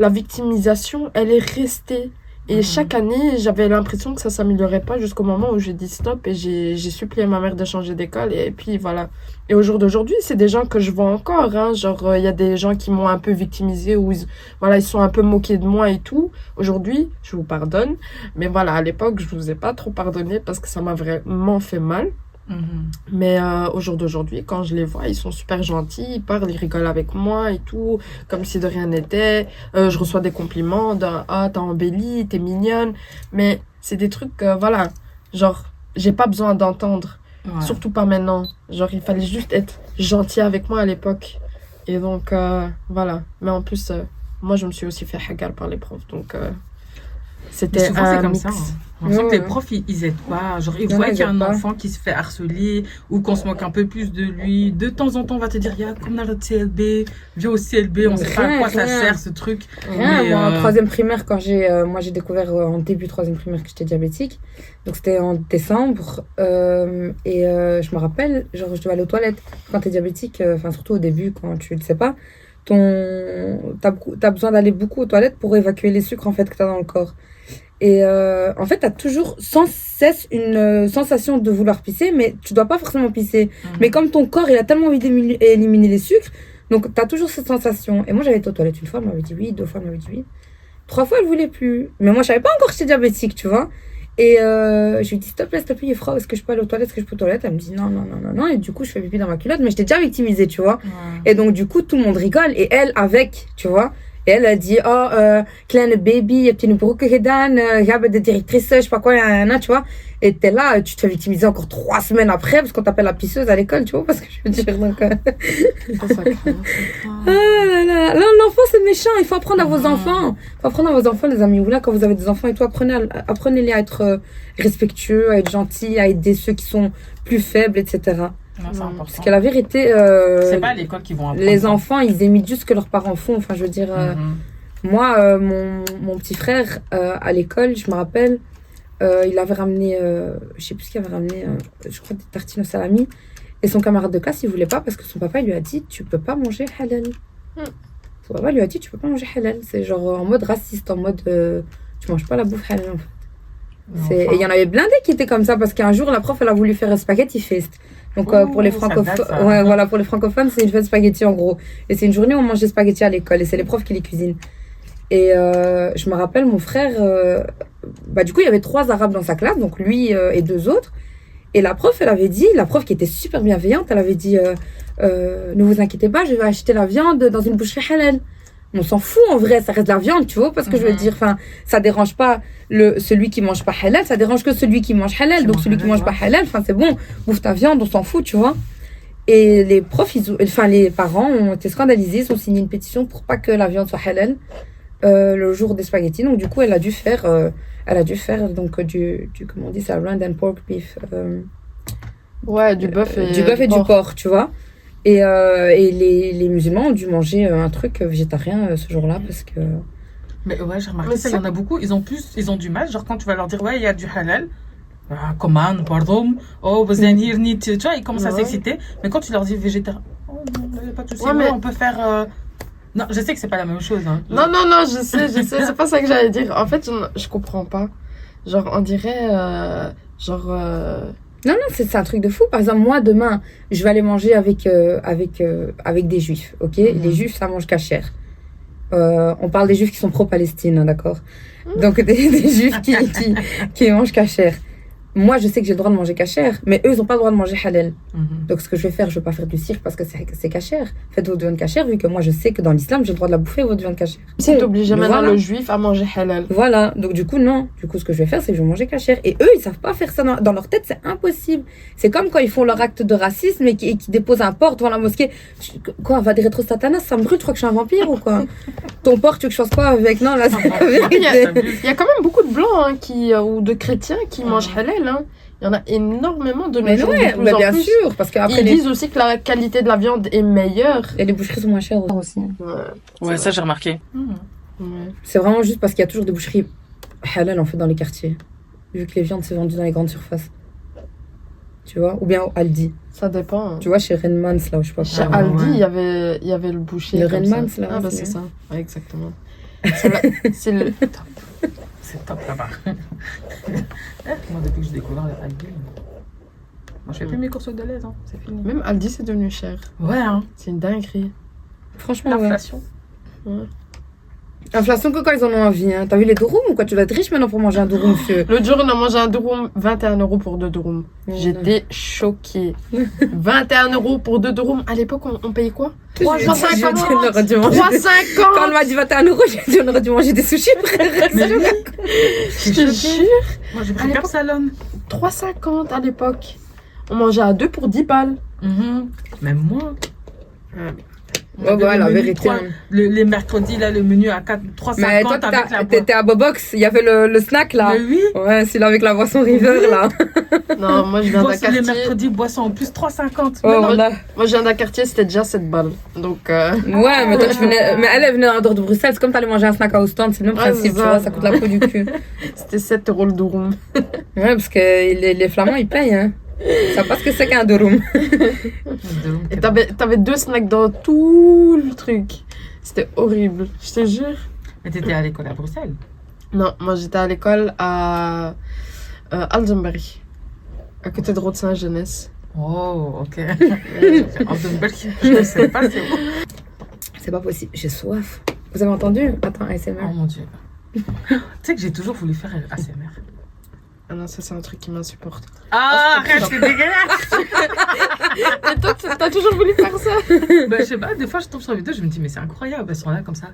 la victimisation, elle est restée. Et Mhm. chaque année, j'avais l'impression que ça s'améliorait pas jusqu'au moment où j'ai dit stop et j'ai j'ai supplié ma mère de changer d'école. Et puis voilà. Et au jour d'aujourd'hui, c'est des gens que je vois encore. Hein. Genre, euh, il y a des gens qui m'ont un peu victimisé ou ils, voilà, ils sont un peu moqués de moi et tout. Aujourd'hui, je vous pardonne. Mais voilà, à l'époque, je vous ai pas trop pardonné parce que ça m'a vraiment fait mal. Mhm. Mais euh, au jour d'aujourd'hui, quand je les vois, ils sont super gentils, ils parlent, ils rigolent avec moi et tout, comme si de rien n'était. Euh, je reçois des compliments de Ah, t'as embelli, t'es mignonne. Mais c'est des trucs, que, voilà, genre, j'ai pas besoin d'entendre. Ouais. Surtout pas maintenant. Genre, il fallait juste être gentil avec moi à l'époque. Et donc, euh, voilà. Mais en plus, euh, moi, je me suis aussi fait hagar par les profs. Donc, euh, c'était souvent, c'est comme mix. ça. hein. Ouais, que les ouais. profs, ils, ils aident pas. Genre, ils Non, voient qu'il y a un pas. enfant qui se fait harceler ou qu'on se moque un peu plus de lui. De temps en temps, on va te dire, il y a comme dans le CLB, viens au CLB, on sait pas à Rien, quoi ça sert ce truc. Rien, Mais, moi, en euh, troisième primaire, quand j'ai, euh, moi, j'ai découvert euh, en début troisième primaire que j'étais diabétique. Donc, c'était en décembre. et je me rappelle, genre, je devais aller aux toilettes. Quand t'es diabétique, enfin, surtout au début, quand tu le sais pas, ton, t'as, t'as besoin d'aller beaucoup aux toilettes pour évacuer les sucres, en fait, que t'as dans le corps. Et euh, en fait, t'as toujours sans cesse une euh, sensation de vouloir pisser, mais tu dois pas forcément pisser. Mhm. Mais comme ton corps, il a tellement envie d'éliminer les sucres, donc tu as toujours cette sensation. Et moi, j'avais été aux toilettes une fois, elle m'avait dit oui, deux fois, elle m'avait dit oui. Trois fois, elle voulait plus. Mais moi, je savais pas encore que j'étais diabétique, tu vois. Et euh, je lui dis, s'il te plaît, s'il te plaît, Yefra, est-ce que je peux aller aux toilettes Est-ce que je peux aux toilettes? Elle me dit non, non, non, non, non. Et du coup, je fais pipi dans ma culotte, mais j'étais déjà victimisée, tu vois. Et donc, du coup, tout le monde rigole. Et elle, avec, tu vois. Et elle a dit, oh, euh, kleine baby, heb je une broek gedaan, euh, je de directrice, je sais pas quoi, nan, tu vois. Et t'es là, tu te fais victimiser encore trois semaines après, parce qu'on t'appelle la pisseuse à l'école, tu vois, parce que je veux dire, donc, euh, ah là là, l'enfant c'est méchant, il faut apprendre à vos Mhm. enfants. Il faut apprendre à vos enfants, les amis. Ou là, quand vous avez des enfants et tout, apprenez apprenez-les à être euh, respectueux, à être gentils, à aider ceux qui sont plus faibles, etc. Non. Parce que la vérité, euh, C'est pas à l'école qu'ils vont apprendre. les enfants, ils imitent juste ce que leurs parents font. Enfin, je veux dire, euh, Mhm. moi, euh, mon, mon petit frère, euh, à l'école, je me rappelle, euh, il avait ramené, euh, je sais plus ce qu'il avait ramené, euh, je crois des tartines au salami. Et son camarade de classe, il voulait pas parce que son papa il lui a dit Tu peux pas manger halal. Hmm. Son papa lui a dit Tu peux pas manger halal. C'est genre en mode raciste, en mode euh, Tu manges pas la bouffe halal. en fait. Enfin. Et il y en avait blindés qui étaient comme ça parce qu'un jour, la prof, elle a voulu faire un spaghetti fest. Donc, euh, pour les francophones, ouais, voilà, pour les francophones, c'est une fête spaghetti en gros. Et c'est une journée où on mange des spaghettis à l'école et c'est les profs qui les cuisinent. Et euh, je me rappelle, mon frère, euh, bah, du coup, il y avait trois arabes dans sa classe, donc lui et deux autres. Et la prof, elle avait dit, la prof qui était super bienveillante, elle avait dit Ne vous inquiétez pas, je vais acheter la viande dans une boucherie halal. On s'en fout en vrai, ça reste de la viande, tu vois, parce que je veux Mhm. dire, enfin, ça dérange pas le, celui qui mange pas halal, ça dérange que celui qui mange halal. Donc celui qui mange pas halal, enfin, c'est bon, bouffe ta viande, on s'en fout, tu vois. Et les profs, ils enfin, les parents ont été scandalisés, ils ont signé une pétition pour pas que la viande soit halal euh, le jour des spaghettis. Donc, du coup, elle a dû faire, euh, elle a dû faire donc du, du comment on dit ça, round and pork beef, euh, Ouais, du bœuf et du bœuf et du porc, tu vois. Et, euh, et les, les musulmans ont dû manger euh, un truc végétarien euh, ce jour-là parce que Mais ouais, j'ai remarqué Mais ça, il c'est- y en a beaucoup, ils ont plus, ils ont du mal, genre quand tu vas leur dire, ouais, il y a du halal, ah, commande, pardon, oh, vous allez venir, ni- tu tu vois, ils commencent à s'exciter, mais quand tu leur dis végétarien, oh non, il y a pas de souci, ouais, mais- on peut faire, euh, non, je sais que c'est pas la même chose, hein. Non, non, non, je sais, je sais, c'est pas ça que j'allais dire. En fait, je, je comprends pas. Genre, on dirait, euh, genre, euh, Non, non, c'est un truc de fou. Par exemple, moi, demain, je vais aller manger avec, euh, avec, euh, avec des juifs, ok? Mhm. Les juifs, ça mange cachère. Euh, on parle des juifs qui sont pro-Palestine, hein, d'accord? Mhm. Donc, des, des juifs qui, qui, qui mangent cachère. Moi, je sais que j'ai le droit de manger cachère, mais eux, ils n'ont pas le droit de manger halal. Mhm. Donc, ce que je vais faire, je vais pas faire du cirque parce que c'est c'est cachère. Faites votre viande cachère, vu que moi, je sais que dans l'islam, j'ai le droit de la bouffer, votre viande cachère. c'est obligé maintenant Voilà. le juif à manger halal. Voilà, donc du coup, non. Du coup, ce que je vais faire, c'est que je vais manger cachère. Et eux, ils savent pas faire ça dans, dans leur tête, c'est impossible. C'est comme quand ils font leur acte de racisme et qui, déposent un porc devant la mosquée. Quoi, va des rétro satanas, ça me brûle, tu crois que je suis un vampire ou quoi? Ton porc, tu veux que je fasse quoi avec? Non, là, c'est la Il y a- vérité. Il y a quand même beaucoup de blancs hein, qui, euh, ou de chrétiens qui Mhm. mangent halal. Hein. Il y en a énormément de nos Mais jours, ouais, de plus bah, en bien plus. sûr, parce qu'après, Ils les... disent aussi que la qualité de la viande est meilleure. et les boucheries sont moins chères aussi. Ouais. Ouais, ça j'ai remarqué. Ouais. C'est vraiment juste parce qu'il y a toujours des boucheries halal en fait dans les quartiers. Vu que les viandes c'est vendu dans les grandes surfaces. Tu vois? Ou bien au Aldi. Ça dépend. Tu vois, chez Renmans, là, où je sais pas Chez quoi. Aldi, ouais. il y avait, il y avait le boucher. Le. Renmans, là, Ah, bah, c'est ça. Ouais, exactement. C'est le. C'est top là-bas. Moi, depuis que j'ai découvert le Aldi, moi je fais plus mes courses de l'aise, hein. c'est fini. Même Aldi, c'est devenu cher. Ouais, hein. C'est une dinguerie. Franchement, ouais. Inflation que quand ils en ont envie. Hein. T'as vu les durum ou quoi? Tu dois être riche maintenant pour manger un durum, monsieur. L'autre jour, on a mangé un durum, 21 euros pour deux durums. J'étais choquée. 21 euros pour deux durums. À l'époque, on, on payait quoi? Je lui ai dit, je lui ai dit, on aurait dû manger des- 3,50 Quand on m'a dit 21 euros, j'ai dit on aurait dû manger des sushis, frère. Je te jure. Moi j'ai À pris l'époque- Salon. 3,50 à l'époque. On mangeait à deux pour 10 balles. Même moins. Ouais, ouais, le la menu vérité. hein. le- les mercredis, là, le menu à 4, 3,50 Mais toi, avec la t'étais à Bobox, il y avait le, le snack là. Mais oui. Ouais, celui-là avec la boisson River là. Non, moi je viens d'un Boisson les quartier. mercredis, boisson en plus 3,50. Oh, voilà. Moi je viens d'un quartier, c'était déjà 7 balles. Donc, euh, Ouais, mais toi, tu venais. Mais elle, elle venait en dehors de Bruxelles. C'est comme t'allais manger un snack à Ostende. C'est le même Ouais, principe, c'est tu ça. vois. Ça coûte la peau du cul. c'était 7 euros le durum. Ouais, parce que les, les Flamands, ils payent, hein. Savent pas ce que c'est qu'un durum. Et t'avais, t'avais deux snacks dans tout le truc. C'était horrible, je te jure. Mais t'étais à l'école à Bruxelles. Non, moi j'étais à l'école à euh, Alzenberg, à côté de Rode-Saint-Jeunesse. Oh, ok. Oldenburg, je ne sais pas c'est où? C'est pas possible. J'ai soif. Vous avez entendu? Attends, ASMR. Oh mon dieu. tu sais que j'ai toujours voulu faire ASMR. Ah non, ça c'est un truc qui m'insupporte. Ah, arrête, c'est dégueulasse. Et toi, t'as toujours voulu faire ça bah, je sais pas, des fois je tombe sur une vidéo, je me dis, mais c'est incroyable, elles sont là comme ça.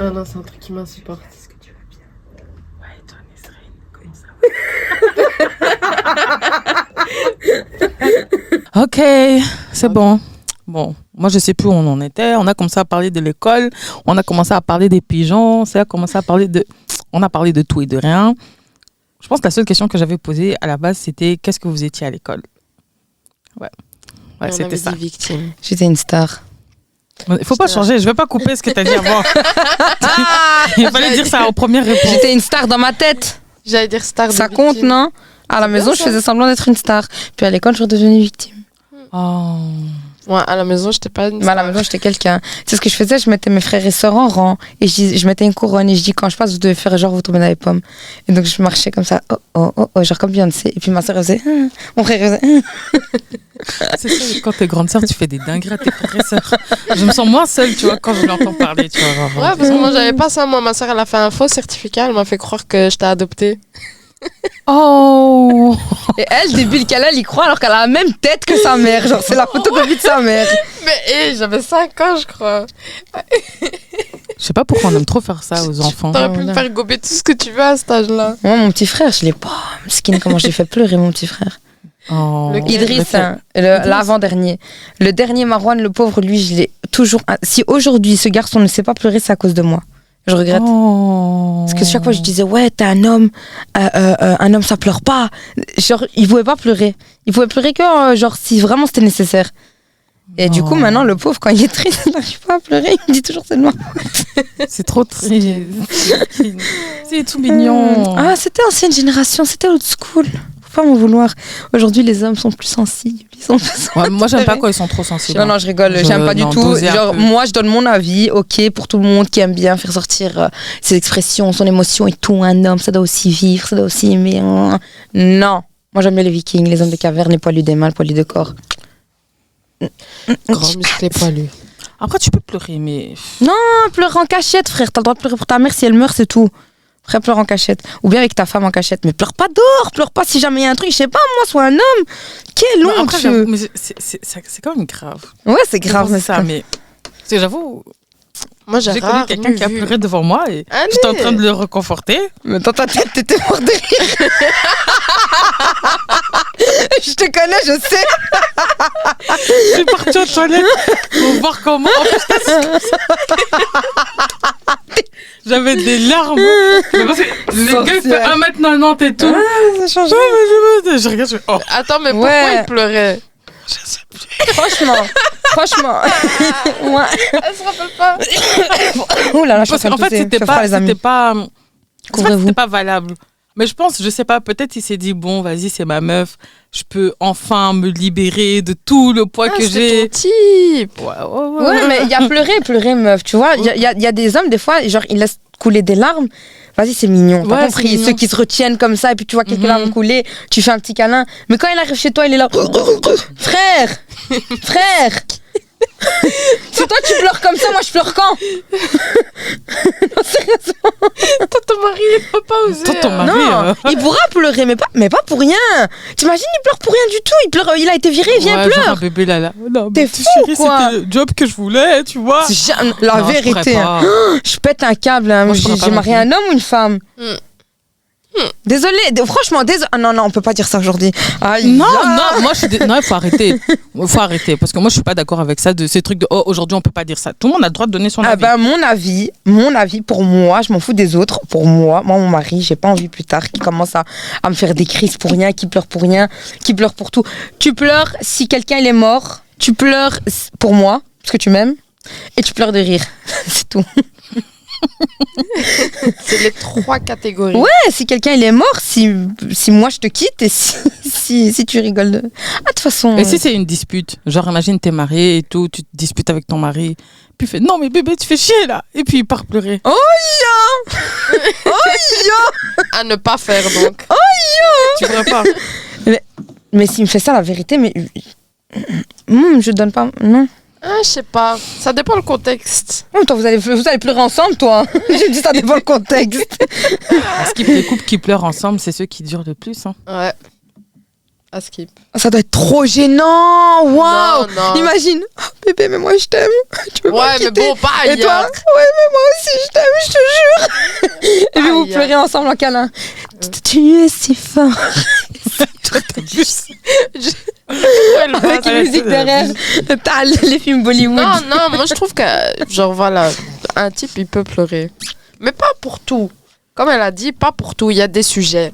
Ah non, c'est un truc qui m'insupporte. Est-ce que tu vas bien? Ouais, toi, Nesrine, comment ça Ok, c'est bon. Bon, moi je sais plus où on en était. On a commencé à parler de l'école, on a commencé à parler des pigeons, on a commencé à parler de, on a parlé de tout et de rien. Je pense que la seule question que j'avais posée à la base c'était qu'est-ce que vous étiez à l'école? Ouais, ouais, c'était ça. victime. J'étais une star. Il faut pas changer. Je vais pas couper ce que tu as dit avant. Il fallait dire ça en première réponse. J'étais une star dans ma tête. J'allais dire star de Ça compte, victime. non? À la maison, je faisais semblant d'être une star. Puis à l'école, je suis redevenue victime. Oh. Ouais, à la maison, j'étais pas une Mais à la maison, j'étais quelqu'un. Tu sais ce que je faisais? Je mettais mes frères et sœurs en rang. Et je, je mettais une couronne. Et je dis, quand je passe, vous devez faire genre, vous tombez dans les pommes. Et donc, je marchais comme ça. Oh, oh, oh, oh genre comme Beyoncé. Et puis ma sœur faisait. Hum. Mon frère faisait. Hum. C'est ça, quand t'es grande sœur, tu fais des dingueries à tes frères et sœurs. Je me sens moins seule, tu vois, quand je l'entends parler, tu vois. genre, Ouais, parce que moi, j'avais pas ça. Moi, ma soeur, elle a fait un faux certificat. Elle m'a fait croire que j'étais adoptée. Oh Et elle, débile qu'elle elle y croit alors qu'elle a la même tête que sa mère. Genre, c'est la photocopie de sa mère. Mais hé, j'avais 5 ans, je crois. Je sais pas pourquoi on aime trop faire ça aux enfants. T'aurais pu me faire gober tout ce que tu veux à cet âge-là. Moi, mon petit frère, je l'ai pas. Skin, comment je l'ai fait pleurer, mon petit frère. Oh. Le Idriss, Le- hein, l'avant-dernier. Le dernier Marwan, le pauvre, lui, je l'ai toujours. ah, Si aujourd'hui ce garçon ne sait pas pleurer, c'est à cause de moi. Je regrette. Oh. Parce que chaque fois, je disais, ouais, t'es un homme, euh, euh, euh, un homme, ça pleure pas. Genre, il pouvait pas pleurer. Il pouvait pleurer que, euh, genre, si vraiment c'était nécessaire. Et du coup, Oh. maintenant, le pauvre, quand il est triste, il n'arrive pas à pleurer. Il me dit toujours, c'est de moi. C'est trop triste. C'est tout mignon. Ah, c'était ancienne génération, c'était old school. Pas m'en vouloir. Aujourd'hui, les hommes sont plus sensibles. Ils sont plus Ouais, moi, j'aime pas quand ils sont trop sensibles. Non, non, je rigole, Je- j'aime pas du non, tout. Genre, moi, je donne mon avis, ok, pour tout le monde qui aime bien faire sortir euh, ses expressions, son émotion et tout. Un homme, ça doit aussi vivre, ça doit aussi aimer. hein. Non. Moi, j'aime bien les vikings, les hommes de caverne, les poilus des mains, les poilus de corps. Grand musclé poilu. Après, tu peux pleurer, mais. Ah, pleure en cachette, frère. T'as le droit de pleurer pour ta mère si elle meurt, c'est tout. Frère, pleure en cachette. Ou bien avec ta femme en cachette. Mais pleure pas dehors, pleure pas si jamais il y a un truc, je sais pas, moi, sois un homme. Quel après, j'avoue, mais c'est- quand même grave. Ouais, c'est grave, mais ça, ça. mais. Parce que j'avoue, Moi, j'ai connu quelqu'un qui a vu- pleuré devant moi et Allez. j'étais en train de le reconforter. Mais dans ta tête, t'étais mort de rire. je te connais, je sais. Je suis partie aux toilettes pour voir comment. En plus, t'as- J'avais des larmes. Mais parce que les gars, il fait Sorcière. 1m90 et tout. Ah, ça change. Je regarde, je fais, oh. Attends, mais pourquoi Ouais. il pleurait? Franchement, franchement. ouais. Elle se rappelle pas. Oh là là, je Parce qu'en fait, c'était pas, c'était pas, c'est pas c'était valable. Mais je pense, je sais pas, peut-être il s'est dit, bon, vas-y, c'est ma meuf. Je peux enfin me libérer de tout le poids Ah, que c'est j'ai. ton type. Ouais, ouais, ouais. Ouais, mais il y a pleuré, pleurer, meuf, tu vois. Il y a, il y a- il y a des hommes, des fois, genre, ils laissent couler des larmes. Vas-y, c'est mignon. T'as Ouais, compris mignon. Ceux qui se retiennent comme ça, et puis tu vois quelques Mhm. larmes couler, tu fais un petit câlin. Mais quand il arrive chez toi, il est là. Frère Frère Si toi tu pleures comme ça, moi je pleure quand Non, sérieusement. Toi, ton mari, il peut pas oser. Toi, ton hein. mari, Non, euh, il pourra pleurer, mais pas, mais pas pour rien. T'imagines, il pleure pour rien du tout. Il pleure, il a été viré, viens, ouais, genre pleure. un bébé là là. Non, T'es fou, chérie, quoi. C'était le job que je voulais, tu vois. C'est jamais- la Non, vérité. hein. Je pète un câble. hein. J'ai marié un homme ou une femme Hmm. Désolée, franchement, désolé. non, non, on peut pas dire ça aujourd'hui. Non, non, moi je suis dé- non, il faut arrêter. Il faut arrêter parce que moi je suis pas d'accord avec ça de ces trucs de oh aujourd'hui on peut pas dire ça. Tout le monde a le droit de donner son Ah avis. ben, mon avis, mon avis pour moi, je m'en fous des autres. Pour moi, moi, mon mari, j'ai pas envie plus tard qu'il commence à, à me faire des crises pour rien, qu'il pleure pour rien, qu'il pleure pour tout. Tu pleures si quelqu'un il est mort. Tu pleures pour moi, parce que tu m'aimes. Et tu pleures de rire. C'est tout. C'est les trois catégories. Ouais, si quelqu'un il est mort, si, si moi je te quitte et si, si, si tu rigoles de. Ah, de toute façon. Et si c'est une dispute, genre imagine t'es marié et tout, tu te disputes avec ton mari, puis il fait non mais bébé tu fais chier là, et puis il part pleurer. Oh, ya À ne pas faire donc. Tu vois pas Mais s'il me fait ça, la vérité, mais. Hum, je donne pas. Non. Ah, je sais pas. Ça dépend le contexte. Oh, toi, vous allez, vous allez pleurer ensemble, toi. J'ai dit ça dépend le contexte. Parce que les couples qui pleurent ensemble, c'est ceux qui durent le plus. Hein. Ouais. À skip. Ça doit être trop gênant. Waouh. Imagine. Oh, bébé, mais moi je t'aime. Tu peux pas Ouais, mais quitter. bon, pas Et toi. Ouais, mais moi aussi je t'aime, je te jure. Et puis vous pleurez ensemble en câlin. Tu es si fort. Avec une musique c'est- derrière. T'as les films Bollywood. Non, non, moi je trouve que, genre voilà, un type il peut pleurer. Mais pas pour tout. Comme elle a dit, pas pour tout. Il y a des sujets.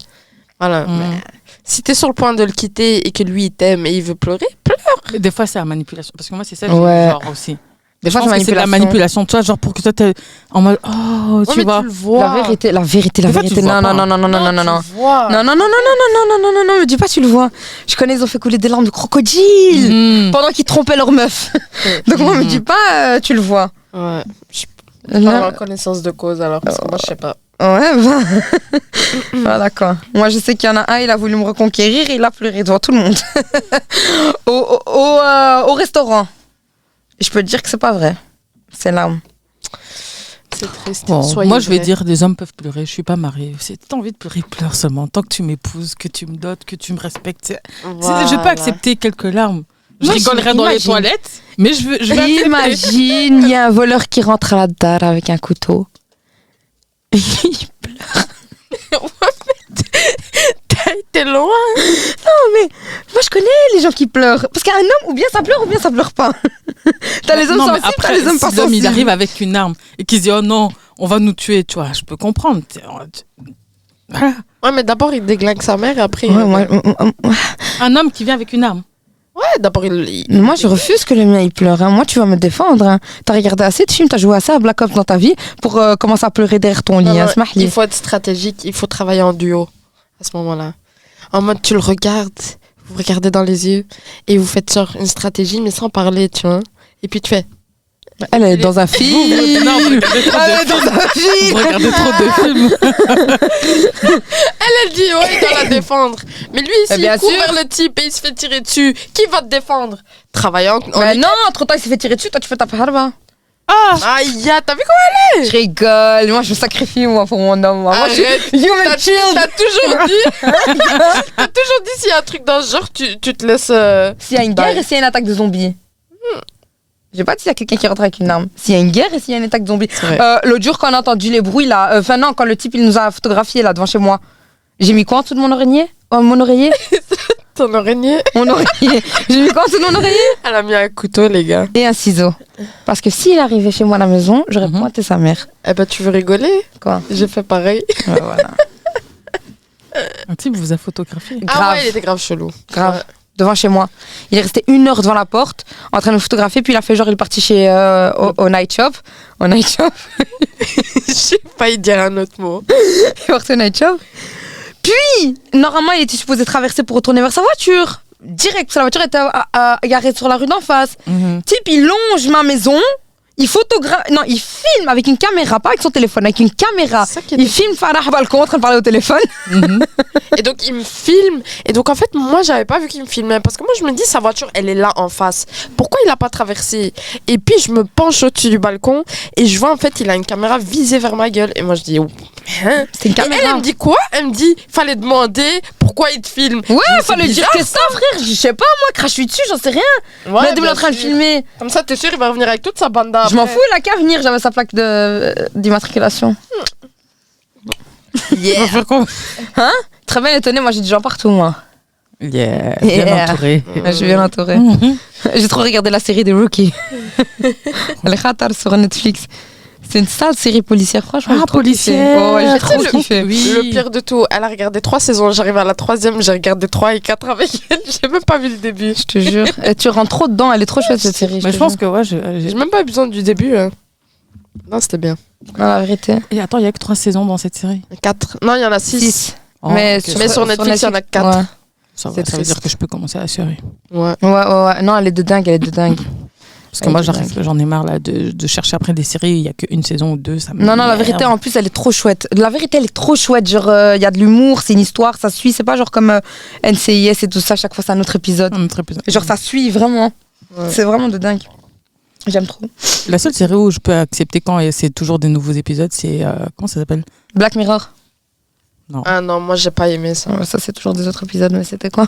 Voilà. Mm. Mais si t'es sur le point de le quitter et que lui il t'aime et il veut pleurer, pleure. Et Des fois c'est la manipulation. Parce que moi c'est ça, Ouais. j'ai aussi. Des Je fois, pense c'est que c'est de la manipulation, tu vois, genre pour que toi t'es en mode oh tu vois. La vérité, la vérité, la vérité. Non, non, non, non, non, non, non, non. le vois. Non, non, non, non, non, non, non, non, non, non, me dis pas, tu le vois. Je connais, ils ont fait couler des larmes de crocodile Mhm. pendant qu'ils trompaient leur meuf. Donc, moi, me Mhm. dis pas, euh, tu le vois. Ouais. Pas Là- en connaissance de cause alors, parce que moi je sais pas. Ouais, bah. ah, d'accord. Moi, je sais qu'il y en a un, il a voulu me reconquérir et il a pleuré devant tout le monde. au, au, au, euh, au restaurant. Je peux te dire que c'est pas vrai. C'est larmes. C'est triste. Bon, Soyez moi je vais vrai. dire des hommes peuvent pleurer, je suis pas mariée. Si t'as envie de pleurer, pleure seulement. Tant que tu m'épouses, que tu me dotes, que tu me respectes. Je vais pas accepter quelques larmes. Je Moi, rigolerai dans les toilettes, mais je veux, je vais. Imagine, il y a un voleur qui rentre à la dalle avec un couteau. T'as été loin. Moi, je connais les gens qui pleurent. Parce qu'un homme, ou bien ça pleure, ou bien ça pleure pas. t'as les hommes Non, mais sensibles, t'as après, les hommes pas si l'homme il sensibles. arrive avec une arme et qu'il se dit oh non, on va nous tuer, tu vois, je peux comprendre. T'es- Voilà. Ouais, mais d'abord il déglingue sa mère et après. Ouais, euh, Un homme qui vient avec une arme. Ouais, d'abord il. il- moi, je refuse que le mien il pleure. hein. Moi, tu vas me défendre. hein. T'as regardé assez de films, t'as joué assez à Black Ops dans ta vie pour euh, commencer à pleurer derrière ton lit. Non, hein, non, il faut être stratégique, il faut travailler en duo à ce moment-là. En mode, tu le regardes, vous regardez dans les yeux et vous faites genre une stratégie, mais sans parler, tu vois. Et puis tu fais. Elle est dans un film. Non, vous Elle est dans un film. Vous regardez trop de films. Elle dit, ouais, il doit la défendre. Mais lui, Eh s'il bien court sûr. vers le type et il se fait tirer dessus, qui va te défendre? En Mais non, trop tard, il s'est fait tirer dessus. Toi, tu fais ta parba. Ah Aïe, t'as vu comment Je rigole. Moi, je me sacrifie, moi, pour mon homme. Moi, Moi, je Arrête. suis human T'as shield. t'as toujours dit. T'as toujours dit s'il y a un truc dans ce genre, tu, tu te laisses. euh, S'il y a une guerre et s'il y a une attaque de zombies. J'ai pas dit s'il y a quelqu'un qui rentre avec une arme. S'il y a une guerre et s'il y a une attaque de zombies. Euh, L'autre jour, quand on a entendu les bruits, là, euh, enfin non, quand le type il nous a photographié là devant chez moi, j'ai mis quoi en dessous de mon oreiller? Oh, Mon oreiller? Ton oreiller. Mon oreiller. J'ai mis quoi sous mon oreiller Elle a mis un couteau, les gars. Et un ciseau. Parce que s'il arrivait chez moi à la maison, j'aurais Mhm. pointé sa mère. Eh ben, tu veux rigoler? Quoi? J'ai fait pareil. Ouais, voilà. Un type vous a photographié. Ah Grave. ouais, il était grave chelou. Grave. Devant chez moi. Il est resté une heure devant la porte, en train de me photographier, puis il a fait genre, il est parti chez, euh, au, au night shop. Au night shop. J'ai failli dire un autre mot. Il est parti au night shop. Puis, normalement, il était supposé traverser pour retourner vers sa voiture. Direct, parce que la voiture était à- à- à- garée sur la rue d'en face. Mhm. Type, il longe ma maison, il photographe, non, il filme avec une caméra, pas avec son téléphone, avec une caméra. C'est ça qui Il filme Farah Balcon en train de parler au téléphone. Mhm. Et donc, il me filme. Et donc, en fait, moi, j'avais pas vu qu'il me filmait. Parce que moi, je me dis, sa voiture, elle est là en face. Pourquoi il a pas traversé? Et puis, je me penche au-dessus du balcon. Et je vois, en fait, il a une caméra visée vers ma gueule. Et moi, je dis, oh, hein C'est une Et elle, elle caméra. me dit quoi? Elle me dit, fallait demander pourquoi il te filme. Ouais, fallait dire que ça, frère. Je sais pas, moi, crache-lui dessus, j'en sais rien. Ouais, Mais il est en train de filmer. Comme ça, t'es sûr, il va revenir avec toute sa bande Je m'en fous, il a qu'à venir, j'avais sa plaque de- d'immatriculation. On va faire quoi Très bien étonné, moi j'ai des gens partout, moi. Yeah, bien Yeah. entouré. Je suis bien entourée. Mhm. J'ai trop regardé la série des Rookies. Les Khatar sur Netflix. C'est une sale série policière, franchement. Ah, policière. Oh, ouais, j'ai trop le- kiffé. Oui. Le pire de tout, elle a regardé trois saisons. J'arrive à la troisième, j'ai regardé trois et quatre avec elle. J'ai même pas vu le début. Je te jure. Et tu rentres trop dedans, elle est trop chouette cette série. Mais je pense que ouais, je- J'ai même pas eu besoin du début. hein. Non, c'était bien. Non, la vérité. Et attends, il y a que trois saisons dans cette série. Quatre. Non, il y en a six. 6. Oh, mais, ok. Mais sur Netflix, il y en a quatre. Ouais. ça, va, c'est ça veut dire que je peux commencer la série. Ouais. Ouais, ouais, ouais. Non, elle est de dingue, elle est de dingue. Parce que moi, j'en ai marre là, de, de chercher après des séries. Il y a qu'une saison ou deux. Ça Non, non, la vérité, en plus, elle est trop chouette. La vérité, elle est trop chouette. Genre, euh, il y a de l'humour, c'est une histoire, ça suit. C'est pas genre comme euh, NCIS et tout ça, chaque fois c'est un autre épisode. Un autre épisode. Genre, ça suit vraiment. Ouais. C'est vraiment de dingue. J'aime trop. La seule série où je peux accepter quand c'est toujours des nouveaux épisodes, c'est. euh, comment ça s'appelle? Black Mirror. Ah non, moi j'ai pas aimé ça. Ça, c'est toujours des autres épisodes, mais c'était quoi.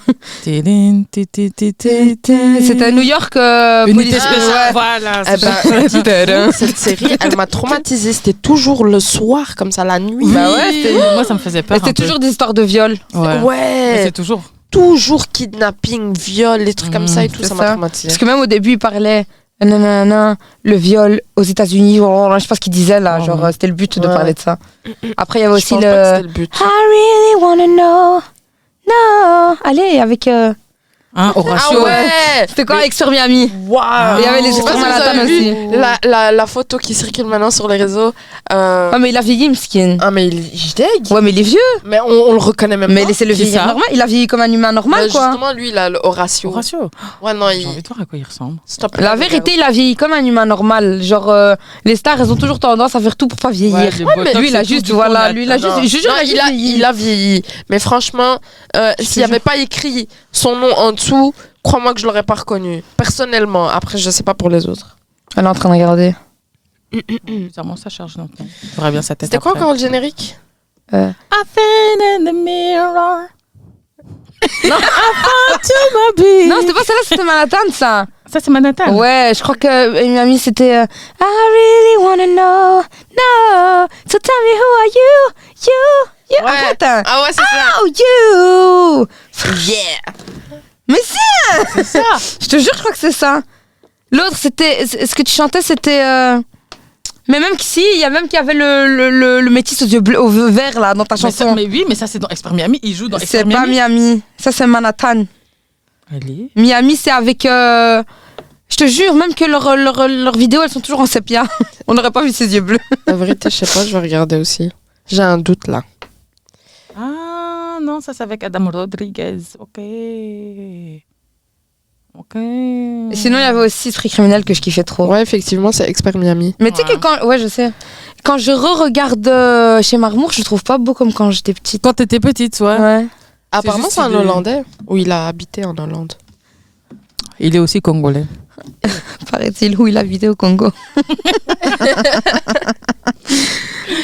C'était à New York. Euh, Unité police- spéciale. ouais. Voilà. Eh c'est ben, cette série, elle m'a traumatisée. C'était toujours le soir, comme ça, la nuit. Bah ouais, c'était- Moi, ça me faisait peur. C'était toujours des histoires de viol. Ouais. Ouais. C'est toujours. Toujours kidnapping, viol, les trucs comme Mhm, ça et tout, ça m'a traumatisée. Parce que même au début, il parlait. Nanana, le viol aux États-Unis, oh, je sais pas ce qu'il disait là, Oh, genre euh, c'était le but de Ouais. parler de ça. Après, il y avait aussi le. c'était le but. I really wanna know. No. Allez, avec. euh, Hein, Ah Horatio. ouais C'était quoi avec Sur Miami Waouh Il y avait les Manhattan avez vu aussi. La, la, la photo qui circule maintenant sur les réseaux. euh, Ah, mais il a vieilli, Mskin. Ah, mais il, deg. Ouais, mais il est vieux. Mais on, on le reconnaît même Mais pas. c'est le Qui vieillard ça normal. Il a vieilli comme un humain normal, Bah, quoi. Justement, lui, il a le Horatio. Horatio. Ouais, non, J'ai il. envie de voir à quoi il ressemble. Stop. La vérité, il a vieilli comme un humain normal. Genre, euh, les stars, elles ont toujours tendance à faire tout pour pas vieillir. mais lui, il a juste, voilà, lui, il a juste, Non, je jure, non, il a juste vieilli. il a vieilli. Mais franchement, euh, s'il n'y avait pas écrit son nom en dessous, crois-moi que je l'aurais pas reconnu. Personnellement. Après, je sais pas pour les autres. Elle est en train de regarder. Bizarrement, ça charge lentement. Je verrais bien sa tête. C'était quoi après. encore le générique? Euh, I in the mirror. Non, I found to my beat. Non, c'était pas celle-là, c'était Manhattan, ça. Ça, c'est Manhattan. Ouais, je crois que euh, Miami, c'était euh, I really wanna know, no. So tell me who are you, you, you. Ouais. Arrête. hein. Ah ouais, c'est ça. Oh, you. Yeah. Mais si. C'est ça. je te jure, je crois que c'est ça. L'autre, c'était, ce que tu chantais, c'était. euh, Mais même qu'ici, il y a même qui avait le, le, le, le métis aux yeux bleus, aux yeux verts là dans ta Mais, ça- chanson. mais oui, mais ça, c'est dans Expert Miami. Il joue dans C'est Expert pas Miami. Miami. Ça, c'est Manhattan. Allez. Miami, c'est avec. euh, Je te jure, même que leurs leur, leur vidéos, elles sont toujours en sépia. On n'aurait pas vu ses yeux bleus. La vérité, je sais pas, je vais regarder aussi. J'ai un doute là. Ah, non, ça, c'est avec Adam Rodriguez. Ok. Ok. Et sinon, il y avait aussi Esprit criminel que je kiffais trop. Ouais, effectivement, c'est Expert Miami. Mais tu sais Ouais. que quand. Ouais, je sais. Quand je re-regarde euh, chez Marmour, je le trouve pas beau comme quand j'étais petite. Quand t'étais petite, ouais. Ouais. Apparemment, juste c'est un de- Hollandais. Ou il a habité en Hollande. Il est aussi congolais. Paraît-il, où il a vidé au Congo.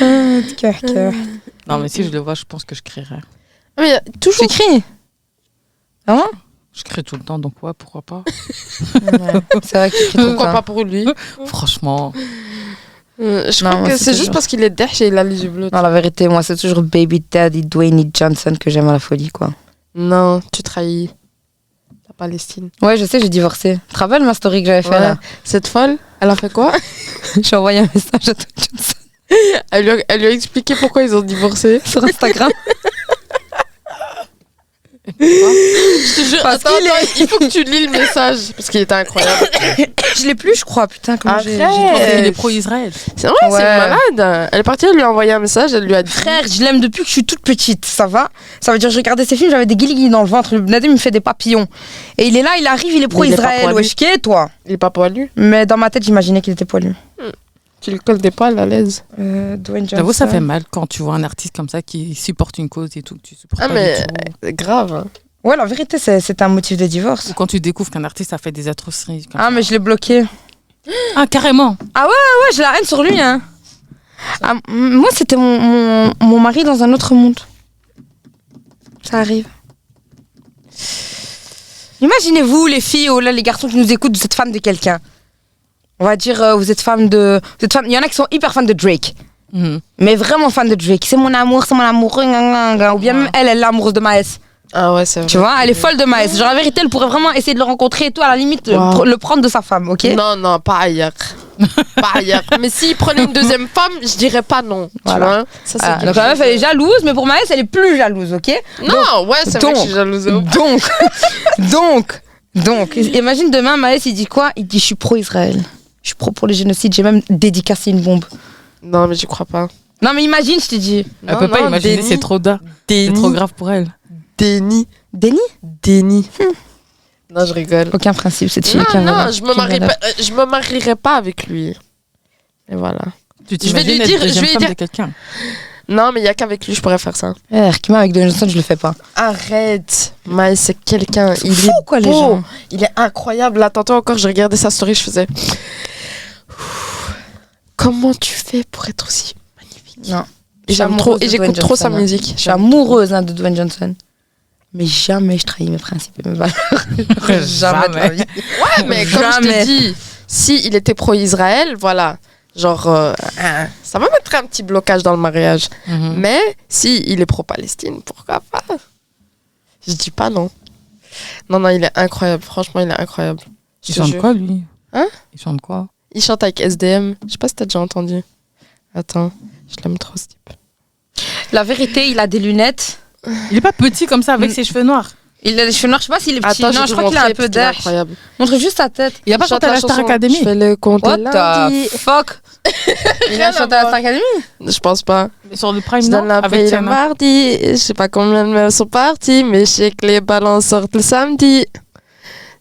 Ah, de cœur, cœur. Non, mais si je le vois, je pense que je crierais. Mais il y a toujours. Tu cries Vraiment Je crie tout le temps, donc ouais, pourquoi pas. C'est vrai que tu cries tout le Pourquoi temps. pas pour lui Franchement. Euh, Je Non, crois moi, que c'est c'est juste toujours- parce qu'il est dèche et il a les yeux bleus. Non, la vérité, moi, c'est toujours Baby Daddy Dwayne Johnson que j'aime à la folie, quoi. Non, tu trahis. Palestine. Ouais, je sais, j'ai divorcé. Tu te rappelles ma story que j'avais fait là Cette folle, elle a fait quoi J'ai envoyé un message à Dwayne Johnson elle lui, a, elle lui a expliqué pourquoi ils ont divorcé. sur Instagram. Je te jure, attends, qu'il attends, il faut que tu lis le message parce qu'il était incroyable. je l'ai plus, je crois. Putain, comment j'ai. Il est pro-Israël. C'est vrai, c'est Ouais. malade. Elle est partie, elle lui a envoyé un message, elle lui a dit. Frère, je l'aime depuis que je suis toute petite, ça va? Ça veut dire, je regardais ses films, j'avais des guilis dans le ventre. Le Nadim me fait des papillons. Et il est là, il arrive, il est pro-Israël. Wesh, qui est toi? Il est pas poilu. Mais dans ma tête, j'imaginais qu'il était poilu. Tu lui colles des poils à l'aise. Euh, Dwayne Johnson. J'avoue, ça fait mal quand tu vois un artiste comme ça qui supporte une cause et tout, que tu supportes Ah, pas mais- du tout. C'est grave. hein. Ouais, la vérité, c'est c'est un motif de divorce. Ou quand tu découvres qu'un artiste a fait des atrocités. Ah, ça. mais je l'ai bloqué. Ah, carrément. Ouais, j'ai la haine sur lui, hein. Ah, moi, c'était mon, mon, mon mari dans un autre monde. Ça arrive. Imaginez-vous, les filles ou là, les garçons qui nous écoutent, vous êtes fan de quelqu'un. On va dire, euh, vous êtes fan de. Vous êtes fan... Il y en a qui sont hyper fans de Drake. Mhm. Mais vraiment fan de Drake. C'est mon amour, c'est mon amoureux. gna, gna, gna. Ou bien même elle, elle est amoureuse de Maes. Ah ouais, c'est vrai. Tu vois, elle est folle de Maes. Genre, la vérité, elle pourrait vraiment essayer de le rencontrer et tout, à la limite, Wow. pr- le prendre de sa femme, ok? Non, non, pas ailleurs. pas ailleurs. Mais s'il prenait une deuxième femme, je dirais pas non. Tu Voilà. vois Ça, c'est Ah, quelque Donc, la meuf, elle est jalouse, mais pour Maes, elle est plus jalouse, ok? Non, ouais, c'est vrai que je suis jalouse. Donc, donc, donc, imagine demain, Maës, il dit quoi? Il dit Je suis pro-Israël. Je suis pro pour le génocide. J'ai même dédicacé une bombe. Non, mais j'y crois pas. Non, mais imagine, je te dis. Elle Non, peut pas non, imaginer, déni. c'est trop da. C'est Déni. trop grave pour elle. Déni. Déni Déni. Non, je rigole. Aucun principe, cette fille. Non, non, je me, pas, euh, je me marierai pas avec lui. Et voilà. Tu Je vais lui être dire- je deuxième vais lui femme dire- de quelqu'un? Non, mais il y a qu'avec lui je pourrais faire ça. Eh, Rikima avec Dwayne Johnson, je le fais pas. Arrête. Maïs, c'est quelqu'un. Il Fou, est quoi, les beau. gens. Il est incroyable. Là, tantôt encore, je regardais sa story, je faisais. Comment tu fais pour être aussi magnifique? Non. J'aime trop, et j'écoute trop sa Johnson, hein. musique. Je suis amoureuse hein, de Dwayne Johnson. Mais jamais je trahis mes principes et mes valeurs. jamais. Ouais, mais comme je te dis, si il était pro-Israël, voilà. Genre, euh, hein, ça va mettre un petit blocage dans le mariage. Mhm. Mais si il est pro-Palestine, pourquoi pas? Je dis pas non. Non, non, il est incroyable. Franchement, il est incroyable. Je Il te chante jure. quoi, lui? Hein? Il chante quoi? Il chante avec SDM. Je sais pas si t'as déjà entendu. Attends, je l'aime trop ce type. La vérité, il a des lunettes. Il est pas petit comme ça avec Mm. ses cheveux noirs. Il a des cheveux noirs. Je sais pas s'il est petit. Attends, non, je crois qu'il a un peu d'air. incroyable. Montre juste sa tête. Il a pas chanté à la Star Academy. Je fais le compte What lundi. the fuck? Il Rien a chanté à. Star Academy Je pense pas. Sur le Prime, Je donne la Avec paye le mardi. Je sais pas combien de mails sont partis, mais je sais que les ballons sortent le samedi.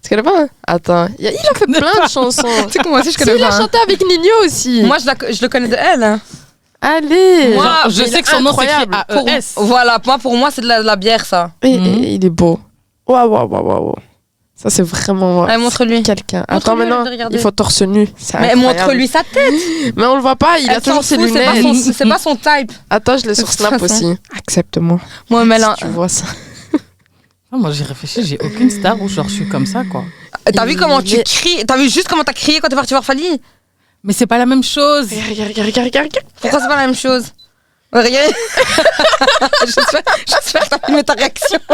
Tu connais pas hein? Attends, il a, fait plein de chansons. Tu sais comment aussi je Si, connais il a pas. hein. chanté avec Nino aussi. Moi, je, la- je le connais de elle. hein. Allez Moi, Genre, je sais que son nom. Pour- A-E-S. Voilà, moi, pour moi, c'est de la, de la bière, ça. Et- et il est beau. Waouh, waouh, waouh, waouh. Ça, c'est vraiment. Allez, montre-lui. Quelqu'un. Attends, maintenant, il faut torse nu. Mais montre-lui sa tête. Mais on le voit pas, il a Elle toujours s'en ses fout, c'est pas lunettes. son- C'est pas son type. Attends, je l'ai sur Snap façon. aussi. Accepte-moi. Moi, mais Si là, tu vois ça. Ah, moi, j'ai réfléchi, j'ai aucune star où genre, je suis comme ça, quoi. t'as vu comment tu cries? T'as vu juste comment t'as crié quand t'es parti voir Fali? Mais c'est pas la même chose. Regarde, regarde, regarde, regarde. Pourquoi c'est pas la même chose? Regarde. J'espère j'espère que t'as filmé ta réaction.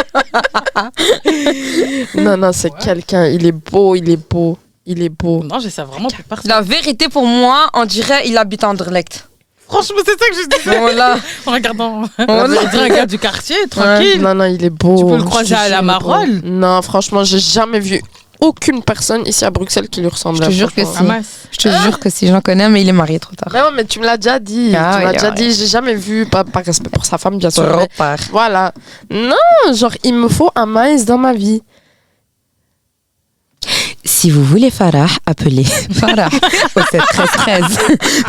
Non, non, c'est quelqu'un. Il est beau, il est beau. Il est beau. Non, j'ai ça vraiment plus partout. La vérité, pour moi, on dirait il habite à Anderlecht. Franchement, c'est ça que je dis. Voilà. En regardant. Voilà. On dirait un gars du quartier, tranquille. Non, non, il est beau. Tu peux le Je croiser à la beau. Non, franchement, j'ai jamais vu aucune personne ici à Bruxelles qui lui ressemble. Je te jure que si. Je te jure que si j'en connais, mais il est marié trop tard. Mais non, mais tu me l'as déjà dit. Ah tu oui, m'as ah déjà oui. dit. J'ai jamais vu, pas par respect pour sa femme, bien sûr. mais Repart. Voilà. Non, genre, il me faut un maïs dans ma vie. Si vous voulez Farah, appelez Farah au 7 13 13.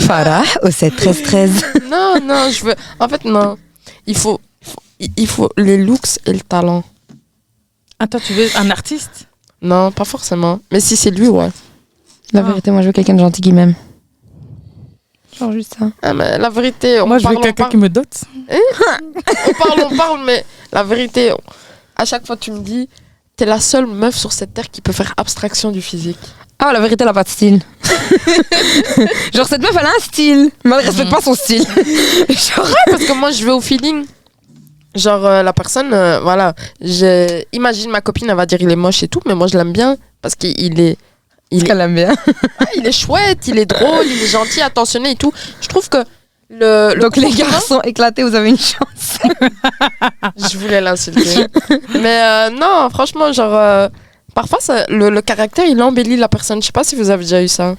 Farah au 7 13 13. Non, non, je veux. En fait, non. Il faut, il faut, il faut les looks et le talent. Attends, tu veux un artiste? Non, pas forcément. Mais si c'est lui, ouais. La Ah. vérité, moi je veux quelqu'un de gentil qui m'aime. Genre juste ça. Ah, mais la vérité, on Moi, je parle, veux on quelqu'un parle, qui me dote. on parle, on parle, mais la vérité, on- à chaque fois, tu me dis, t'es la seule meuf sur cette terre qui peut faire abstraction du physique. Ah, la vérité, elle a pas de style. Genre, cette meuf, elle a un style, mais elle respecte Mhm. pas son style. Genre, Parce que moi, je vais au feeling. Genre, euh, la personne, euh, voilà, je... imagine ma copine, elle va dire il est moche et tout, mais moi je l'aime bien parce qu'il est, il est, qu'elle aime bien. ah, il est chouette, il est drôle, il est gentil, attentionné et tout. Je trouve que le, le Donc les garçons éclatés, vous avez une chance. Je voulais l'insulter. Mais euh, non, franchement, genre, parfois, ça- le, le caractère, il embellit la personne. Je sais pas si vous avez déjà eu ça.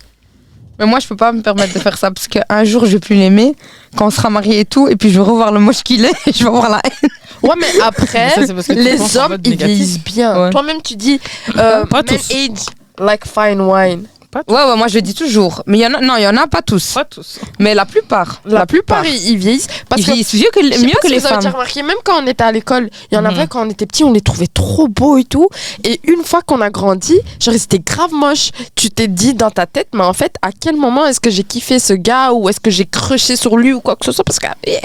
Mais moi, je peux pas me permettre de faire ça parce qu'un jour, je vais plus l'aimer quand on sera mariés et tout, et puis je vais revoir le moche qu'il est et je vais avoir la haine. Ouais, mais après, Ça, parce que les hommes, ils vieillissent bien. Ouais. Toi-même, tu dis, euh, Pas men tous. age like fine wine. Ouais, ouais, moi je le dis toujours. Mais il y en a, non, il y en a pas tous. Pas tous. Mais la plupart. La, plupart, ils, ils vieillissent. Parce Ils que, vieillissent mieux que, je sais mieux pas que si les vous avez déjà femmes. remarqué, même quand on était à l'école, il y en Mhm. avait quand on était petit, on les trouvait trop beaux et tout. Et une fois qu'on a grandi, genre, c'était grave moche. Tu t'es dit dans ta tête, mais en fait, à quel moment est-ce que j'ai kiffé ce gars ou est-ce que j'ai crushé sur lui ou quoi que ce soit? Parce que, eh,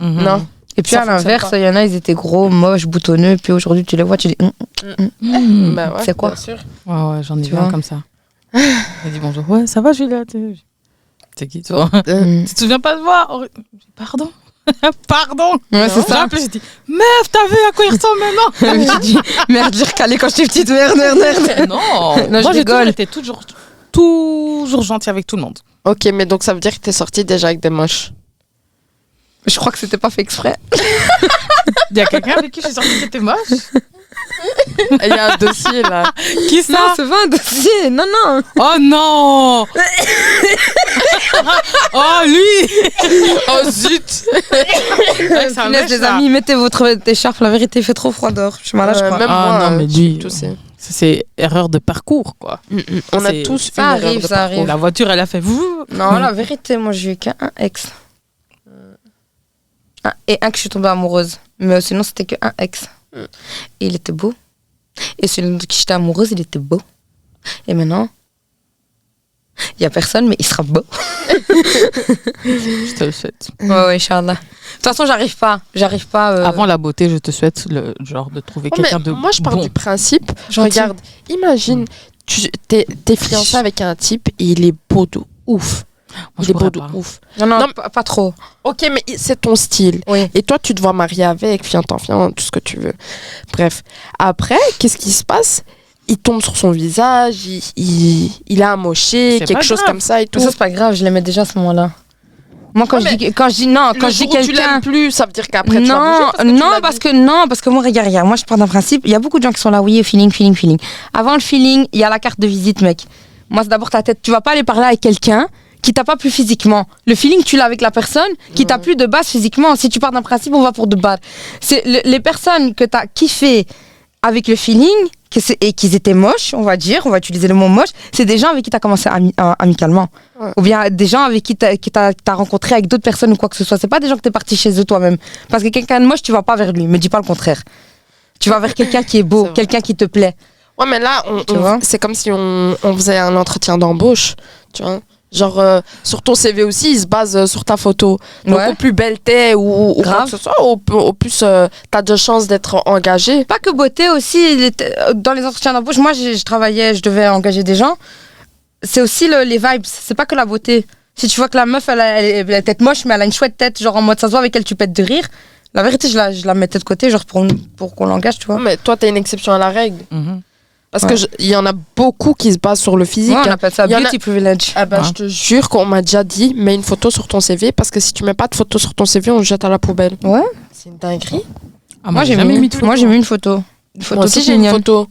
Mhm. non. Et puis Ça à l'inverse, il y en a, ils étaient gros, moches, boutonneux. Puis aujourd'hui, tu les vois, tu dis. Hum, Mhm. Bah ouais, C'est quoi? bien sûr. Ouais, ouais, j'en ai vu comme ça. Elle dit bonjour. Ouais, ça va, Julia t'es- C'est qui, toi? Hum. Tu te souviens pas de moi? Pardon? Pardon? Ouais, c'est ça. appelé, j'ai dit Meuf, t'as vu à quoi il ressemble maintenant? J'ai dit, merde, j'ai recalé quand j'étais petite, merde, merde, merde. Non, Non, je Moi, j'ai toujours rigole. été toujours, toujours gentil avec tout le monde. Ok, mais donc ça veut dire que t'es sorti déjà avec des moches. Je crois que c'était pas fait exprès. Il y a quelqu'un avec qui je suis sortie qui était moche? Il y a un dossier là. Qui ça Non, c'est pas un dossier. Non, non. Oh non Oh lui Oh zut Ouais, un mèche, les amis, mettez votre écharpe. La vérité, il fait trop froid dehors. Je suis malade, je Euh, crois. Même Ah, moi, non, mais euh, lui, tu sais. Ça, C'est erreur de parcours, quoi. On a tous ça une arrive, erreur de ça parcours. arrive. La voiture, elle a fait vous. Non, la vérité, moi, j'ai eu qu'un ex. Un- et un que je suis tombée amoureuse. Mais sinon, c'était que un ex. Et il était beau. Et celui de qui j'étais amoureuse, il était beau. Et maintenant, il y a personne, mais il sera beau. Je te le souhaite. Ouais, ouais, Inch'Allah. De toute façon, j'arrive pas. J'arrive pas. euh, Avant la beauté, je te souhaite le genre de trouver mais quelqu'un de moi, je pars bon. du principe. Gentil. Regarde, imagine, tu t'es t'es fiancé avec un type et il est beau de ouf. Moi, il je est beau pourrais de ouf. Non, non, Non, pas, pas trop. Ok, mais c'est ton style. Oui. Et toi, tu te vois marier avec, fiantant, fiant, tout ce que tu veux. Bref. Après, qu'est-ce qui se passe? Il tombe sur son visage, il, il, il a amoché, C'est quelque chose grave. comme ça et tout. Mais ça, c'est pas grave, je l'aimais déjà à ce moment-là. Moi, quand, Ouais, je dis, quand je dis non, quand je dis où tu quelqu'un. l'aimes plus, ça veut dire qu'après tu non, parce que non, parce que non, parce que moi, regarde, regarde, moi, je pars d'un principe. Il y a beaucoup de gens qui sont là, oui, feeling, feeling, feeling. Avant le feeling, il y a la carte de visite, mec. Moi, c'est d'abord ta tête. Tu vas pas aller parler avec quelqu'un qui t'a pas plu physiquement. Le feeling, tu l'as avec la personne qui t'a plu de base physiquement. Si tu pars d'un principe, on va pour de base. C'est le- les personnes que t'as kiffé avec le feeling que et qu'ils étaient moches, on va dire, on va utiliser le mot moche, c'est des gens avec qui tu as commencé ami- euh, amicalement. Ouais. Ou bien des gens avec qui tu as, rencontré avec d'autres personnes ou quoi que ce soit. C'est pas des gens que tu es parti chez eux toi-même. Parce que quelqu'un de moche, tu vas pas vers lui, mais dis pas le contraire. Tu vas vers quelqu'un qui est beau, quelqu'un qui te plaît. Ouais, mais là, on, on- c'est comme si on, on faisait un entretien d'embauche, tu vois? Genre, euh, sur ton CV aussi, il se base euh, sur ta photo. Donc, Ouais. au plus belle t'es ou, ou quoi Grave. que ce soit, au, au plus euh, t'as de chances d'être engagé. Pas que beauté aussi, il était- euh, dans les entretiens d'embauche, moi je, je travaillais, je devais engager des gens. C'est aussi le- les vibes, c'est pas que la beauté. Si tu vois que la meuf, elle a, elle, elle a la tête moche, mais elle a une chouette tête, genre en mode ça se voit avec elle, tu pètes de rire. La vérité, je la, je la mettais de côté, genre pour, pour qu'on l'engage, tu vois. Mais toi, t'es une exception à la règle. Mhm. Parce Ouais. que je- il y en a beaucoup qui se basent sur le physique. Ouais, on hein. appelle ça Il y en a- beauty privilege. Ah bah, Ouais. je te jure qu'on m'a déjà dit, mets une photo sur ton CV parce que si tu mets pas de photo sur ton CV, on le jette à la poubelle. Ouais. C'est une dinguerie. Ah, moi, j'ai mis, mis photo. moi j'ai mis une photo. Une photo Moi aussi, j'ai une photo.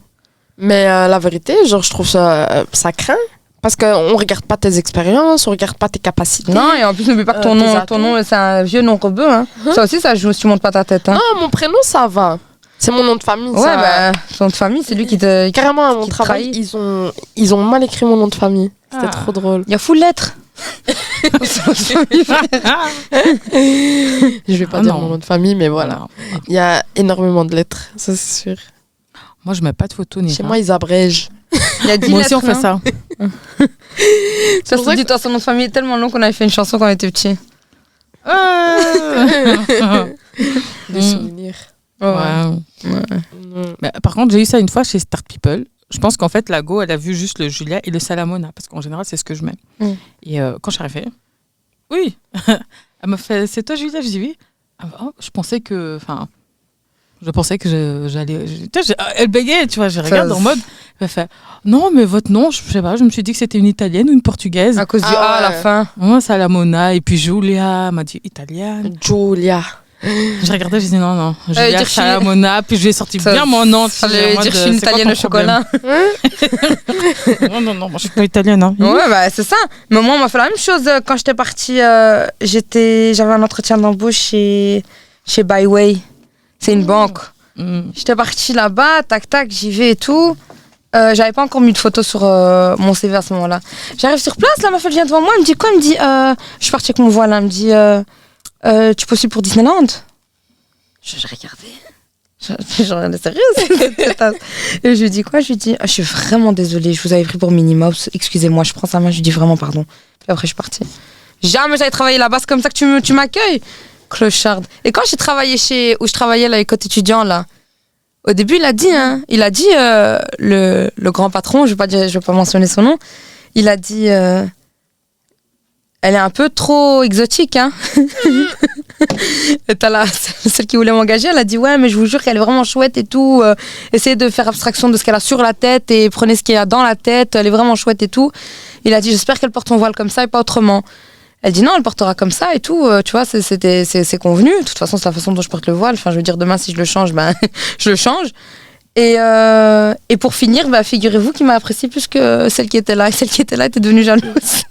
Mais euh, la vérité, genre, je trouve ça, euh, ça craint. Parce qu'on regarde pas tes expériences, on regarde pas tes capacités. Non, et en plus, n'oublie pas que Euh, ton tes nom, ton nom c'est un vieux nom rebeu. Hein. Hein? Ça aussi, ça joue si tu montes pas ta tête. Hein. Non, mon prénom, ça va. C'est mon nom de famille. ouais, ça- bah, ton nom de famille, c'est lui qui te. Carrément, à mon travail, trahit. ils ont, ils ont mal écrit mon nom de famille. C'était Ah. trop drôle. Il y a full lettres. Je vais pas Ah dire non. mon nom de famille, mais voilà. Voilà. Il y a énormément de lettres, ça c'est sûr. Moi, je mets pas de photo ni Chez rien. moi, ils abrègent. Il y a 10 Moi lettres. aussi, on fait ça. Ça pour se ça dit, toi, son nom de famille est tellement long qu'on avait fait une chanson quand on était petits. Des Mm. souvenirs. Ouais. Ouais. Mais, par contre, j'ai eu ça une fois chez Start People. Je pense qu'en fait, la Go, elle a vu juste le Julia et le Salamona, parce qu'en général, c'est ce que je mets. Mm. Et euh, quand je suis arrivée, oui, elle m'a fait, c'est toi Julia? Je dis oui. Ah, oh, je pensais que, enfin, Je pensais que j'allais. j'ai- Elle bégayait, tu vois. Je regarde en mode. Elle fait Non, mais votre nom, je sais pas, je me suis dit que c'était une italienne ou une portugaise. À cause du Ah A à la fin. Moi, Salamona. Et puis Julia m'a dit italienne. Julia. Je regardais, je dis non, non. Julia dire, je suis- Salamona. Puis je lui ai sorti Ça- bien mon nom. Ça veut dire je suis une italienne au chocolat. Non, non, non, moi, je suis pas italienne. Hein. Ouais, bah c'est ça. Mais moi, on m'a fait la même chose euh, quand j'étais partie. euh, j'étais, j'avais un entretien d'embauche chez chez Byway. C'est une banque. Mm. J'étais partie là-bas, tac tac, j'y vais et tout. Euh, j'avais pas encore mis de photo sur euh, mon CV à ce moment-là. J'arrive sur place, la meuf elle vient devant moi, elle me dit quoi? Elle me dit, euh, je suis partie avec mon voile, elle me dit, euh, tu postules pour Disneyland? Je, je regardais. Je, regardais sérieux Et je lui dis quoi? Je lui dis, ah, je suis vraiment désolée, je vous avais pris pour Minnie Mouse, excusez-moi, je prends sa main, je lui dis vraiment pardon. Puis après je suis partie. Jamais j'avais travaillé là-bas, c'est comme ça que tu me- tu m'accueilles Clocharde. Et quand j'ai travaillé chez, où je travaillais là, école étudiant là, au début, il a dit, hein, il a dit, euh, le, le grand patron, je vais pas dire, je vais pas mentionner son nom, il a dit, euh, elle est un peu trop exotique, hein. et t'as la, celle qui voulait m'engager, elle a dit, ouais, mais je vous jure qu'elle est vraiment chouette et tout, euh, essayez de faire abstraction de ce qu'elle a sur la tête et prenez ce qu'il y a dans la tête, elle est vraiment chouette et tout. Il a dit, j'espère qu'elle porte son voile comme ça et pas autrement. Elle dit non, elle portera comme ça et tout, euh, tu vois, c'est convenu. De toute façon, c'est la façon dont je porte le voile. Enfin, je veux dire, demain, si je le change, ben, je le change. Et, euh, et pour finir, bah, figurez-vous qu'il m'a apprécié plus que celle qui était là. Et celle qui était là était devenue jalouse.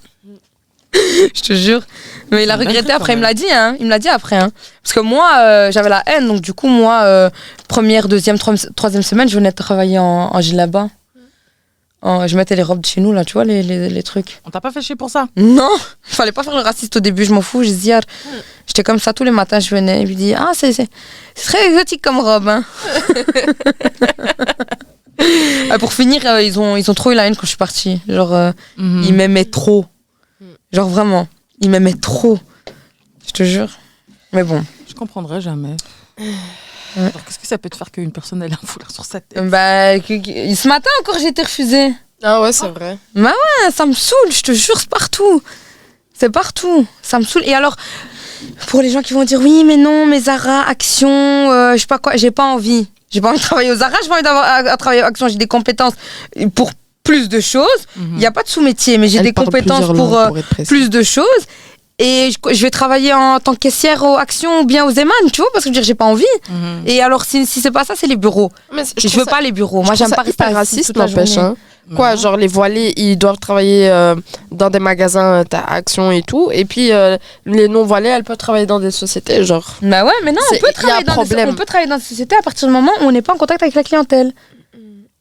je te jure. Mais il a regretté après, il me l'a dit, hein. Il me l'a dit après, hein. Parce que moi, euh, j'avais la haine, donc du coup, moi, euh, première, deuxième, troisième semaine, je venais travailler en, en là-bas. Je mettais les robes de chez nous, là, tu vois, les, les, les trucs. On t'a pas fait chier pour ça? Non, il fallait pas faire le raciste au début, je m'en fous, je dis, ah, j'étais comme ça tous les matins, je venais, il lui dit, ah, c'est c'est- c'est très exotique comme robe. Hein. Ah, pour finir, euh, ils, ont, ils ont trop eu la haine quand je suis partie. Genre, euh, Mhm. ils m'aimaient trop. Genre vraiment, ils m'aimaient trop. Je te jure. Mais bon, Je comprendrai jamais. Ouais. Alors, qu'est-ce que ça peut te faire qu'une personne ait un foulard sur sa tête? Bah, ce matin encore, j'ai été refusée. Ah ouais, c'est vrai. Ah, ça me saoule, je te jure, c'est partout. C'est partout. Ça me saoule. Et alors, pour les gens qui vont dire oui, mais non, mais Zara, Action, euh, je sais pas quoi, j'ai pas envie. J'ai pas envie de travailler aux Zara, j'ai pas envie d'avoir à, à travailler aux Action, j'ai des compétences pour plus de choses. Il n'y a pas de sous-métier, mais j'ai des compétences pour, langues, euh, pour plus de choses. Et je, je vais travailler en tant que caissière aux Action ou bien aux Eman, tu vois, parce que je veux dire, j'ai pas envie. Mhm. Et alors, si, si c'est pas ça, c'est les bureaux. Mais Je, veux pas les bureaux. Moi, j'aime pas rester raciste, n'empêche. Hein. Quoi, genre les voilés, ils doivent travailler euh, dans des magasins, euh, t'as Action et tout. Et puis euh, les non-voilés, elles peuvent travailler dans des sociétés, genre. Bah ouais, mais non, on peut, y a travailler un dans des, problème. on peut travailler dans des sociétés à partir du moment où on n'est pas en contact avec la clientèle.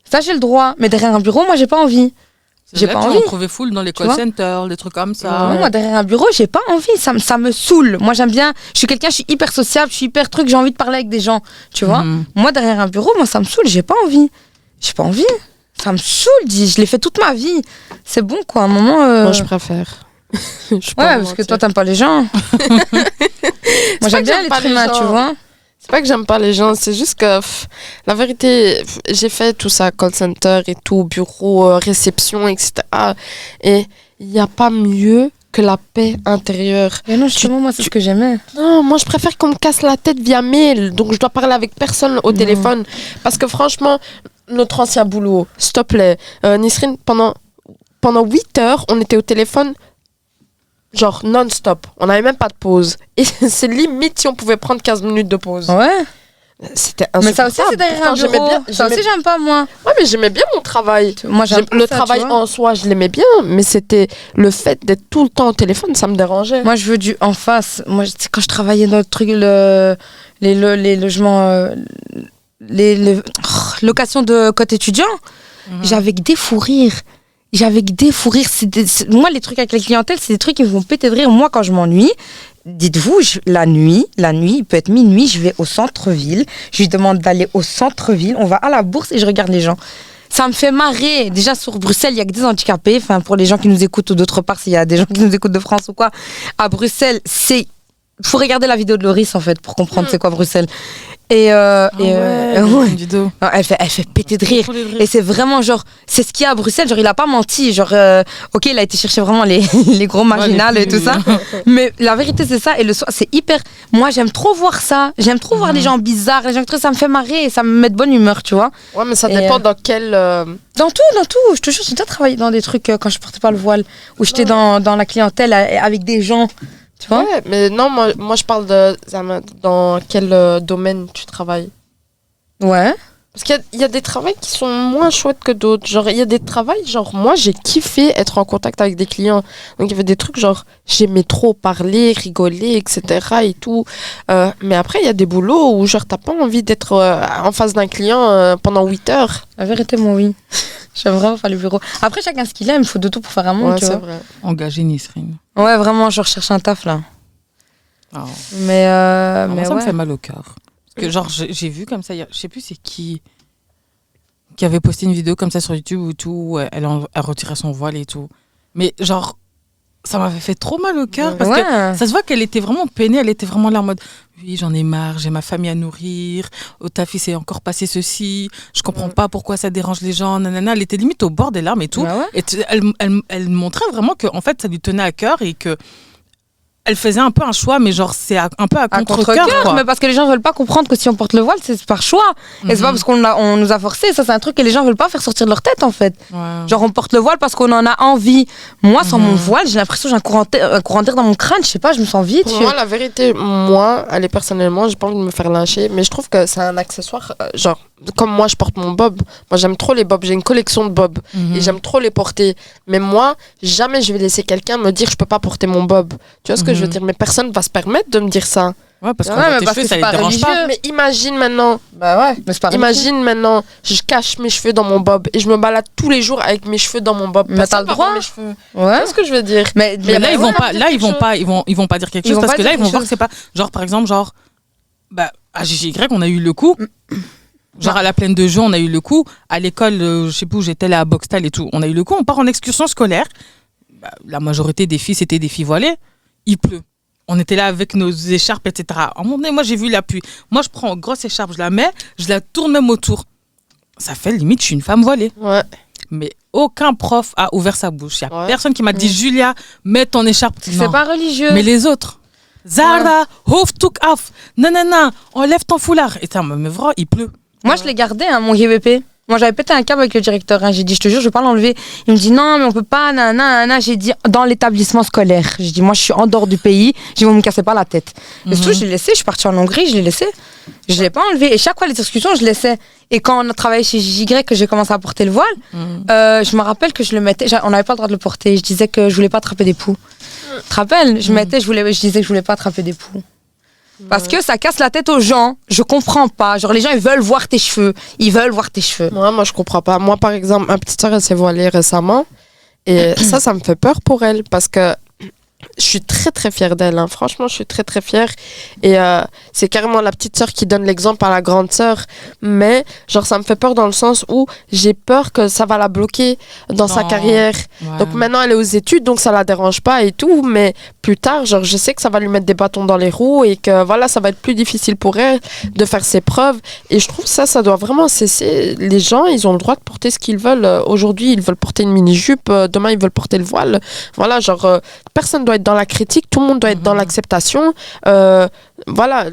Ça, j'ai le droit. Mais derrière un bureau, moi, j'ai pas envie. J'ai pas envie. en trouver full dans les call centers, des trucs comme ça. Non, moi, derrière un bureau, j'ai pas envie. Ça, me- ça me saoule. Moi, j'aime bien. Je suis quelqu'un, je suis hyper sociable, je suis hyper truc, j'ai envie de parler avec des gens. Tu vois Mhm. Moi, derrière un bureau, moi, ça me saoule. J'ai pas envie. J'ai pas envie. Ça me saoule, dis. Je l'ai fait toute ma vie. C'est bon, quoi. À un moment. euh, Moi, je préfère. Je Ouais, parce que toi, t'aimes pas les gens. moi, j'aime bien les humain, gens. tu vois C'est pas que j'aime pas les gens, c'est juste que pff, la vérité, pff, j'ai fait tout ça, call center et tout, bureau, euh, réception, etc. Et il n'y a pas mieux que la paix intérieure. Mais non, justement, moi, c'est ce que j'aimais. Non, moi je préfère qu'on me casse la tête via mail, donc je dois parler avec personne au téléphone. Parce que franchement, notre ancien boulot, s'il te plaît, euh, Nisrine, pendant, pendant 8 heures, on était au téléphone, genre non-stop. On n'avait même pas de pause. Et c'est limite si on pouvait prendre 15 minutes de pause. Ouais. C'était Mais ça aussi, c'est derrière un bureau. bien- Ça aussi, j'aime pas, moi. Ouais, mais j'aimais bien mon travail. Moi, j'aime le ça, travail en soi, je l'aimais bien, mais c'était le fait d'être tout le temps au téléphone, ça me dérangeait. Moi, je veux du en face. Moi, quand je travaillais dans le truc, le, les, les logements, euh, les, les- oh, locations de côte étudiant, j'avais que des fous rires. J'avais des fous rires. Moi, les trucs avec la clientèle, c'est des trucs qui me font péter de rire. Moi, quand je m'ennuie, dites-vous, la nuit, la nuit, il peut être minuit, je vais au centre-ville. Je lui demande d'aller au centre-ville. On va à la bourse et je regarde les gens. Ça me fait marrer. Déjà, sur Bruxelles, il y a que des handicapés. Enfin, pour les gens qui nous écoutent ou d'autre part, s'il y a des gens qui nous écoutent de France ou quoi. À Bruxelles, c'est faut regarder la vidéo de Loris en fait pour comprendre c'est quoi Bruxelles. Et, euh, Ah ouais, euh, ouais. vidéo. Elle fait, elle fait péter de rire. Et c'est vraiment genre, c'est ce qu'il y a à Bruxelles. Genre, il a pas menti. Genre, euh, ok, il a été chercher vraiment les, les gros marginales Ouais, et tout ça. Mais la vérité, c'est ça. Et le soir, c'est hyper. Moi, j'aime trop voir ça. J'aime trop voir les gens bizarres. Les gens que ça me fait marrer et ça me met de bonne humeur, tu vois. Ouais, mais ça Et, dépend euh, dans quel. euh, Dans tout, dans tout. Je te jure, j'ai déjà travaillé dans des trucs euh, quand je portais pas le voile, où j'étais dans, dans la clientèle avec des gens. Tu vois Ouais, mais non, moi, moi je parle de. Zama, Dans quel euh, domaine tu travailles Ouais. Parce qu'il y a- il y, a des travails qui sont moins chouettes que d'autres. Genre, il y a des travails, genre, moi, j'ai kiffé être en contact avec des clients. Donc, il y avait des trucs, genre, j'aimais trop parler, rigoler, etc. et tout. Euh, mais après, il y a des boulots où, genre, t'as pas envie d'être euh, en face d'un client euh, pendant 8 heures. La vérité, moi, oui. J'aime vraiment faire le bureau. Après, chacun ce qu'il aime. Il faut de tout pour faire un monde, Ouais, tu c'est vois. vrai. Engager Nisrine. Ouais, vraiment, je recherche un taf, là. Ah. Mais, euh, Ah, moi, mais ça ouais. me fait mal au cœur. Parce que, genre, j'ai vu comme ça, hier- je sais plus c'est qui qui avait posté une vidéo comme ça sur YouTube ou tout, où elle, elle retirait son voile et tout. Mais, genre, ça m'avait fait trop mal au cœur parce que ça se voit qu'elle était vraiment peinée, elle était vraiment là en mode oui, j'en ai marre, j'ai ma famille à nourrir, au taf il s'est encore passé ceci, je comprends pas pourquoi ça dérange les gens, nanana. Elle était limite au bord des larmes et tout. Bah ouais. Et elle, elle, elle montrait vraiment que en fait ça lui tenait à cœur et que elle faisait un peu un choix, mais genre c'est un peu à À contre-cœur. quoi. mais parce que les gens veulent pas comprendre que si on porte le voile, c'est par choix. Et c'est pas Mhm. parce qu'on a- on nous a forcé. Ça, c'est un truc que les gens veulent pas faire sortir de leur tête, en fait. Ouais. Genre, on porte le voile parce qu'on en a envie. Moi, sans Mhm. mon voile, j'ai l'impression que j'ai un courant d'air un courant d'air dans mon crâne. Je sais pas, je me sens vide. Pour moi, la vérité, moi, allez, personnellement, j'ai pas envie de me faire lyncher, mais je trouve que c'est un accessoire, euh, genre, comme moi, je porte mon bob. Moi, j'aime trop les bobs. J'ai une collection de bobs Mhm. et j'aime trop les porter. Mais moi, jamais je vais laisser quelqu'un me dire je peux pas porter mon bob. Tu vois ce que je veux Mhm. dire Mais personne va se permettre de me dire ça. Ouais, parce Ouais, tes parce cheveux, que ça c'est les pas dérange pas. Mais imagine maintenant, Bah ouais, mais c'est pas imagine maintenant, je cache mes cheveux dans mon bob et je me balade tous les jours avec mes cheveux dans mon bob. Mais t'as le droit. mes cheveux. Ouais. vois ce que je veux dire? Mais, Mais là, bah ils vont pas, dire là, ils quelque vont chose. pas, ils vont, ils vont pas dire quelque Ils chose parce que là, ils vont voir que c'est pas, genre, par exemple, genre, bah, à GGY, on a eu le coup. Genre, à la plaine de jeu, on a eu le coup. À l'école, euh, je sais plus où j'étais, là, à Boxtal et tout, on a eu le coup. On part en excursion scolaire. Bah, la majorité des filles, c'était des filles voilées. Il pleut. On était là avec nos écharpes, etc. À un moment donné, moi, j'ai vu la pluie. Moi, je prends une grosse écharpe, je la mets, je la tourne même autour. Ça fait limite, je suis une femme voilée. Ouais. Mais aucun prof a ouvert sa bouche. Il n'y a Ouais. personne qui m'a dit, Julia, mets ton écharpe. c'est pas religieux. Mais les autres. Zara, hoofddoek af. Non, non, non, enlève ton foulard. Et ça, mais vrai, il pleut. Moi, je l'ai gardé, hein, mon GVP. Moi, j'avais pété un câble avec le directeur. hein. J'ai dit, je te jure, je vais pas l'enlever. Il me dit, non, mais on peut pas, nanana, nanana. J'ai dit, dans l'établissement scolaire. J'ai dit, moi, je suis en dehors du pays. J'ai dit, vous me cassez pas la tête. Mais surtout, Mhm. je l'ai laissé. Je suis partie en Hongrie, je l'ai laissé. Je l'ai pas enlevé. Et chaque fois, les discussions, je laissais. Et quand on a travaillé chez JY, que j'ai commencé à porter le voile, Mhm. euh, je me rappelle que je le mettais. On n'avait pas le droit de le porter. Je disais que je voulais pas attraper des poux. Tu te rappelles? Je mettais, je, voulais, je disais que je voulais pas attraper des poux. Parce que ça casse la tête aux gens. Je comprends pas. Genre, les gens, ils veulent voir tes cheveux. Ils veulent voir tes cheveux. Moi, moi, je comprends pas. Moi, par exemple, ma petite soeur, elle s'est voilée récemment. Et ça, ça me fait peur pour elle parce que je suis très, très fière d'elle. hein. Franchement, je suis très, très fière. Et euh, c'est carrément la petite soeur qui donne l'exemple à la grande soeur. Mais, genre, ça me fait peur dans le sens où j'ai peur que ça va la bloquer dans sa carrière. Ouais. Donc maintenant, elle est aux études, donc ça la dérange pas et tout. Mais plus tard, genre, je sais que ça va lui mettre des bâtons dans les roues et que voilà, ça va être plus difficile pour elle de faire ses preuves. Et je trouve ça, ça doit vraiment cesser. Les gens, ils ont le droit de porter ce qu'ils veulent. Euh, Aujourd'hui, ils veulent porter une mini-jupe. euh, Demain, ils veulent porter le voile. Voilà, genre, euh, personne doit être dans la critique. Tout le monde doit être dans Mhm. l'acceptation. Euh, voilà,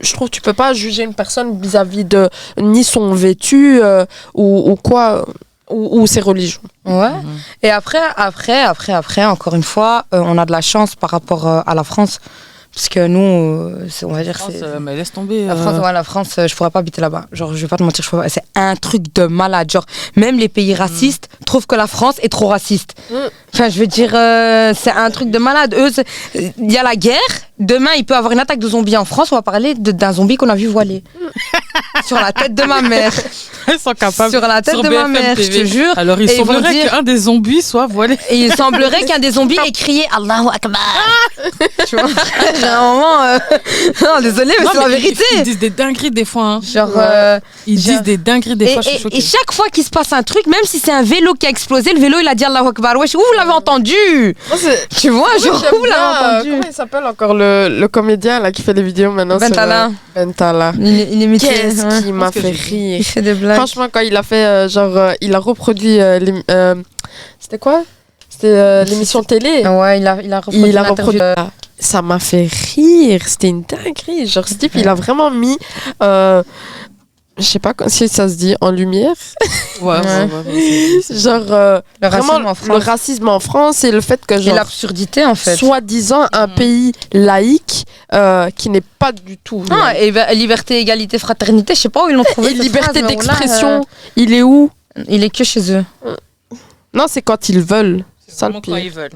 je trouve que tu peux pas juger une personne vis-à-vis de ni son vêtu euh, ou, ou quoi, ou, ou ses religions. Ouais. Mhm. Et après, après, après, après, encore une fois, euh, on a de la chance par rapport euh, à la France. Parce que nous, euh, on va dire, France, euh, mais laisse tomber. La euh, France, ouais, la France, euh, je pourrais pas habiter là-bas. Genre, je vais pas te mentir, je C'est un truc de malade. Genre, même les pays racistes trouvent que la France est trop raciste. Mm. Enfin, je veux dire, euh, c'est un truc de malade. Eux, il y a la guerre. Demain, il peut y avoir une attaque de zombies en France. On va parler de- d'un zombie qu'on a vu voiler. Sur la tête de ma mère. Ils sont capables. sur la tête Sur de ma mère, je te jure. Alors, il Et semblerait dire- qu'un des zombies soit voilé. Et il semblerait qu'un des zombies ait crié Allahu Akbar. tu vois J'ai un moment. euh, Non, désolé, mais c'est la ils- vérité. Ils, disent des dingueries des fois. hein. Genre. Ouais. euh, Ils Genre- disent des dingueries des et, fois. je suis et- chaque fois qu'il se passe un truc, même si c'est un vélo qui a explosé, le vélo il a dit Allahu Akbar. Wesh, où vous l'avez entendu? Moi, Tu vois, genre, où vous l'avez euh, entendu? Comment il s'appelle encore le, le comédien là qui fait les vidéos maintenant sur, Bentala. euh, Bentala. Il, Qu'est-ce ouais. qui m'a fait rire? Il fait des blagues. Franchement, quand il a fait, euh, genre, euh, il a reproduit. euh, euh, C'était quoi? C'était euh, l'émission télé. Ouais, il a, il a reproduit Il a l'interview. reproduit. Ça m'a fait rire. C'était une dinguerie. Genre, ce type, il a vraiment mis. euh, je sais pas si ça se dit en lumière. Ouais, ouais, Ouais. ouais, ouais, c'est- Genre, euh, Le vraiment, racisme en le France. racisme en France et le fait que, Et genre, l'absurdité en fait. soi-disant, un Mhm. pays laïque euh, qui n'est pas du tout. Ah, et ben, liberté, égalité, fraternité, je sais pas où ils l'ont trouvé. et liberté d'expression, là, il est où? Euh, il est que chez eux. Non, c'est quand ils veulent. c'est Ça quand pire. ils veulent.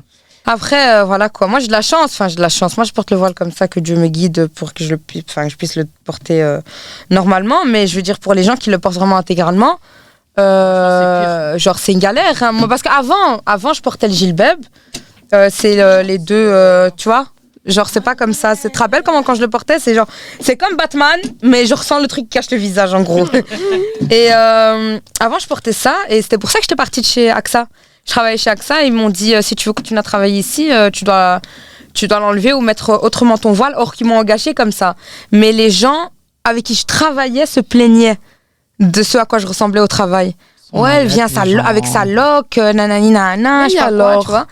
Après, euh, voilà quoi. Moi, j'ai de la chance. Enfin, j'ai de la chance. Moi, je porte le voile comme ça, que Dieu me guide pour que je, enfin, que je puisse le porter euh, normalement. Mais je veux dire, pour les gens qui le portent vraiment intégralement, euh, genre, c'est une galère. hein. Moi, parce qu'avant, avant, je portais le gilbeb. C'est les deux, tu vois. Genre, c'est pas comme ça. Tu te rappelles comment quand je le portais C'est genre, c'est comme Batman, mais je ressens le truc qui cache le visage en gros. et avant, je portais ça, et c'était pour ça que j'étais partie de chez AXA. Je travaillais chez AXA, ils m'ont dit euh, si tu veux continuer à travailler ici, euh, tu dois, tu dois l'enlever ou mettre autrement ton voile. Or, qu'ils m'ont engagé comme ça. Mais les gens avec qui je travaillais se plaignaient de ce à quoi je ressemblais au travail. Ouais, elle vient sa avec sa loque, euh, nanani nanana, je sais pas quoi, alors. tu vois.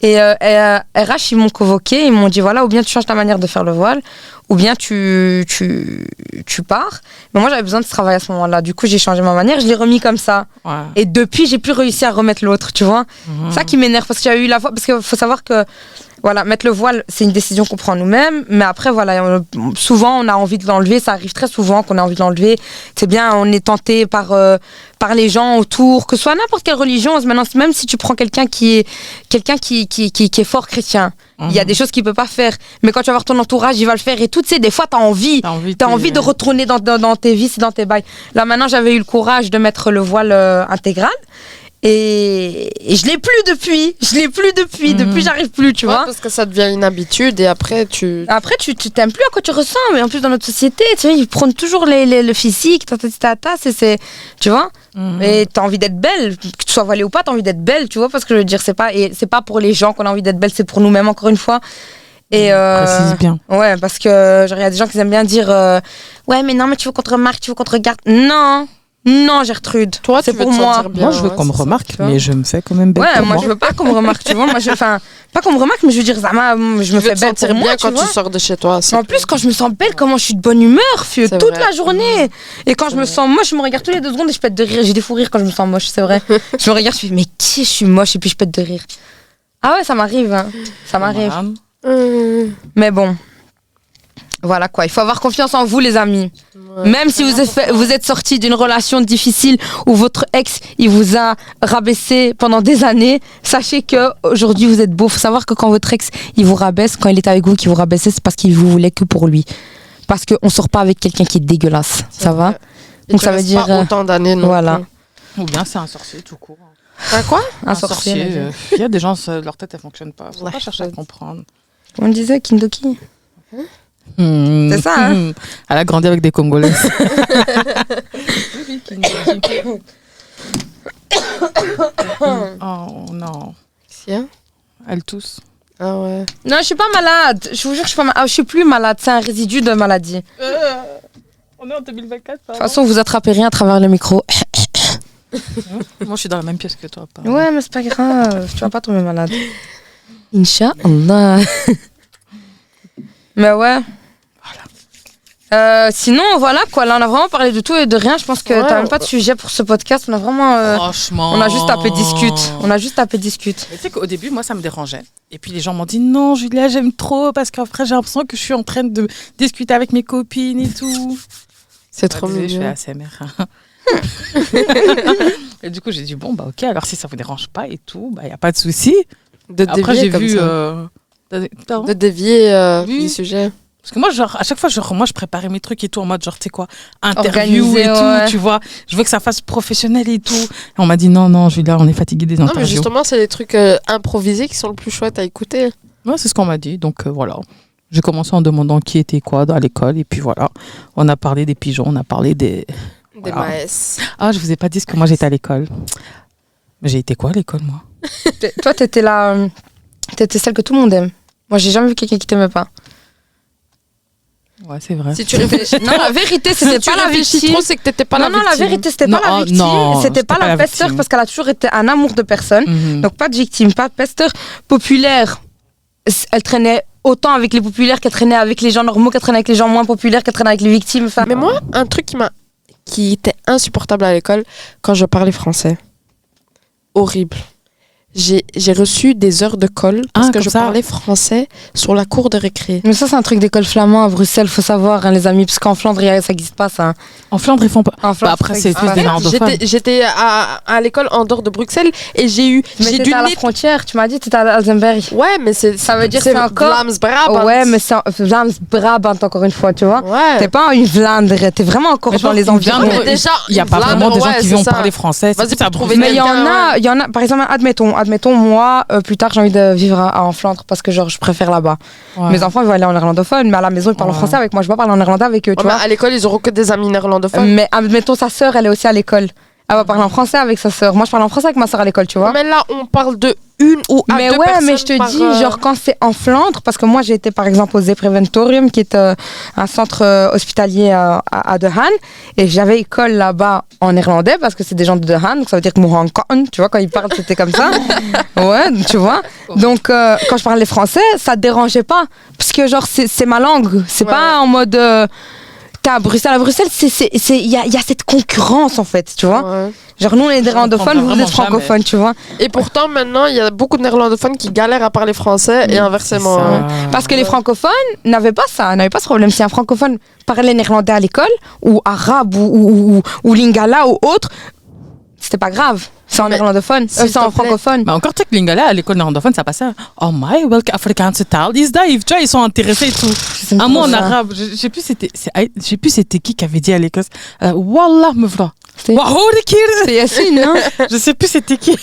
Et euh, euh, RH, ils m'ont convoqué, ils m'ont dit voilà, ou bien tu changes ta manière de faire le voile, ou bien tu, tu, tu pars. Mais moi, j'avais besoin de travailler à ce moment-là. Du coup, j'ai changé ma manière, je l'ai remis comme ça. Ouais. Et depuis, j'ai plus réussi à remettre l'autre, tu vois. Mhm. Ça qui m'énerve parce qu'il y a eu la fois parce qu'il faut savoir que voilà mettre le voile c'est une décision qu'on prend nous-mêmes mais après voilà on- souvent on a envie de l'enlever ça arrive très souvent qu'on a envie de l'enlever c'est bien on est tenté par euh, par les gens autour que ce soit n'importe quelle religion maintenant même si tu prends quelqu'un qui est quelqu'un qui, qui, qui, qui est fort chrétien il y a Mhm. des choses qu'il peut pas faire mais quand tu vas voir ton entourage il va le faire et tout tu sais des fois tu as envie T'as envie, T'as envie de retourner dans, dans, dans tes vices et dans tes bails. Là, maintenant, j'avais eu le courage de mettre le voile euh, intégral. Et, et je l'ai plus depuis. Je l'ai plus depuis. Mhm. Depuis, j'arrive plus, tu Ouais, vois. parce que ça devient une habitude et après tu. Après, tu tu t'aimes plus à quoi tu ressens. Mais en plus, dans notre société, tu sais, ils prennent toujours les, les- le physique, tata, tata, c'est, c'est, tu vois. Mhm. Et t'as envie d'être belle, que tu sois voilée ou pas, t'as envie d'être belle, tu vois. Parce que je veux dire, c'est pas, et c'est pas pour les gens qu'on a envie d'être belle, c'est pour nous-mêmes, encore une fois. Et euh, Précise bien. Ouais, parce que genre il y a des gens qui aiment bien dire euh, ouais mais non mais tu veux qu'on te remarque, tu veux qu'on te regarde. Non, non Gertrude. Toi, c'est tu veux pour te moi. bien. moi, je veux ouais, qu'on me ça, remarque, mais je me fais quand même belle Ouais, pour moi, moi. je veux pas qu'on me remarque, tu vois. Moi je enfin pas qu'on me remarque mais je veux dire Zama, je me fais te pour moi, tu quand vois. tu sors de chez toi. En plus, quand je me sens belle, comment je suis de bonne humeur, fieu, toute vrai. la journée. Et quand je me sens moche, je me regarde tous les deux secondes et je pète de rire. J'ai des fous rires quand je me sens moche, c'est vrai. je me regarde, je fais, mais qui je suis moche? Et puis je pète de rire. Ah ouais, ça m'arrive, hein. ça m'arrive. Hum, Mais bon. Voilà quoi, il faut avoir confiance en vous les amis. ouais. Même si vous êtes, fait- vous êtes sorti d'une relation difficile où votre ex il vous a rabaissé pendant des années, sachez que aujourd'hui vous êtes beau. Faut savoir que quand votre ex il vous rabaisse, quand il est avec vous, qu'il vous rabaissait, c'est parce qu'il vous voulait que pour lui. Parce qu'on sort pas avec quelqu'un qui est dégueulasse. Ça va. Et Donc ça veut dire, pas euh, autant d'années non voilà. plus. Ou bien c'est un sorcier tout court. Un quoi? Un, sorcier. euh, Il y a des gens, ça- leur tête, elle fonctionne pas. Faut Ouais. pas chercher à comprendre. On disait Kindoki. C'est ça, hein Elle a grandi avec des Congolais. oh non. Si, hein Elle tousse. Ah ouais. Non, je suis pas malade. Je vous jure, je suis pas malade. je suis plus malade. C'est un résidu de maladie. De on est en 2024, toute façon, vous attrapez rien à travers le micro. Moi, je suis dans la même pièce que toi. pardon. Ouais, mais c'est pas grave. Tu vas pas tomber malade. Inch'Allah. mais ouais. Euh, sinon, voilà quoi. Là, on a vraiment parlé de tout et de rien. Je pense que Ouais, t'as même pas de sujet pour ce podcast. On a vraiment. euh, Franchement. on a juste tapé discute. On a juste tapé discute. Mais tu sais qu'au début, moi, ça me dérangeait. Et puis les gens m'ont dit non, Julia, j'aime trop parce qu'après, j'ai l'impression que je suis en train de discuter avec mes copines et tout. C'est trop désolée, mignon. Je fais ASMR. et du coup, j'ai dit bon, bah ok, alors si ça vous dérange pas et tout, bah il n'y a pas de souci. De Après, dévier j'ai comme vu. ça. euh, t'as- De dévier euh, Oui. du sujet. Parce que moi, genre, à chaque fois, genre, moi, je préparais mes trucs et tout en mode, genre, tu sais quoi, interview Organisé, et tout, ouais. tu vois. Je veux que ça fasse professionnel et tout. Et on m'a dit, non, non, Julia, on est fatigué des Non, mais interviews. justement, c'est les trucs euh, improvisés qui sont le plus chouettes à écouter. Ouais, c'est ce qu'on m'a dit. Donc, euh, voilà. J'ai commencé en demandant qui était quoi à l'école. Et puis, voilà. On a parlé des pigeons, on a parlé des. Des Voilà. maes. Ah, je vous ai pas dit ce que moi, j'étais à l'école. Mais j'ai été quoi à l'école, moi? Toi, t'étais la. T'étais celle que tout le monde aime. Moi, j'ai jamais vu quelqu'un qui t'aimait pas. Ouais, c'est vrai. Si tu réfléchis, Non, la vérité, c'était pas la victime. trop, c'est que t'étais pas non, la non, la vérité, c'était pas la oh, victime. C'était pas la pesteur parce qu'elle a toujours été un amour de personne. Mhm. Donc, pas de victime, pas de pesteur populaire. Elle traînait autant avec les populaires qu'elle traînait avec les gens normaux, qu'elle traînait avec les gens moins populaires, qu'elle traînait avec les victimes. Enfin, Mais moi, un truc qui m'a qui était insupportable à l'école quand je parlais français. Horrible. J'ai j'ai reçu des heures de colle parce Ah, que je ça. parlais français sur la cour de récré. Mais ça, c'est un truc d'école flamand à Bruxelles, faut savoir, hein, les amis, parce qu'en Flandre, y a- ça n'existe pas, ça. hein. En Flandre, ils font pas. En Flandre, Bah, après, c'est pas. des. J'étais à, à l'école en dehors de Bruxelles et j'ai eu Mais j'ai dû à la frontière, tu m'as dit, t'étais à Alzenberg. Ouais, mais c'est Ça veut dire que c'est encore- Vlaams-Brabant. ouais, mais c'est en- Vlaams Brabant, encore une fois, tu vois. Ouais. T'es pas une Vlaandre, t'es vraiment encore Mais dans les environs. Il n'y a pas vraiment des gens qui vont parler français. Vas-y. Mais il y en quelqu'un, a, ouais. il y en a, par exemple, admettons, admettons, moi, euh, plus tard, j'ai envie de vivre à- en Flandre parce que, genre, je préfère là-bas. Ouais. Mes enfants, ils vont aller en néerlandophone, mais à la maison, ils parlent en Ouais. français avec moi. Je vais pas parler en néerlandais avec eux, tu Ouais, mais vois. à l'école, ils auront que des amis néerlandophones. Mais admettons, sa sœur, elle est aussi à l'école. Elle va parler en français avec sa sœur. Moi, je parle en français avec ma sœur à l'école, tu vois. Mais là, on parle de une ou à Mais deux ouais, personnes mais je te par, dis, euh, genre quand c'est en Flandre, parce que moi j'ai été par exemple au Zepreventorium, qui est euh, un centre euh, hospitalier à, à, De Haan, et j'avais école là-bas en néerlandais parce que c'est des gens de De Haan, donc ça veut dire que mon tu vois, quand ils parlent c'était comme ça. ouais, tu vois. Donc quand je parlais français, ça te dérangeait pas, parce que genre c'est c'est ma langue, c'est Ouais. pas en mode. À Bruxelles, à Bruxelles, c'est c'est- c'est- il y a, il y a cette concurrence en fait, tu vois. ouais. Genre nous on est néerlandophones, vous êtes francophones, tu vois. Et pourtant, maintenant, il y a beaucoup de néerlandophones qui galèrent à parler français et inversement. Hein. Parce que les francophones n'avaient pas ça, n'avaient pas ce problème. Si un francophone parlait néerlandais à l'école, ou arabe, ou, ou, ou, ou lingala, ou autre, c'était pas grave. C'est en Mais, néerlandophone, s'il euh, c'est en francophone. Mais encore, tu sais que Lingala, à l'école néerlandophone, ça passait. Oh my, welke Afrikaanse taal is dat? Tu vois, ils sont intéressés et tout. Un mot en arabe. Je je sais plus c'était, c'est- je sais plus c'était qui qui avait dit à l'école. Euh, Wallah, mevrouw. C'est-. C'est Yacine, hein Je sais plus c'était qui.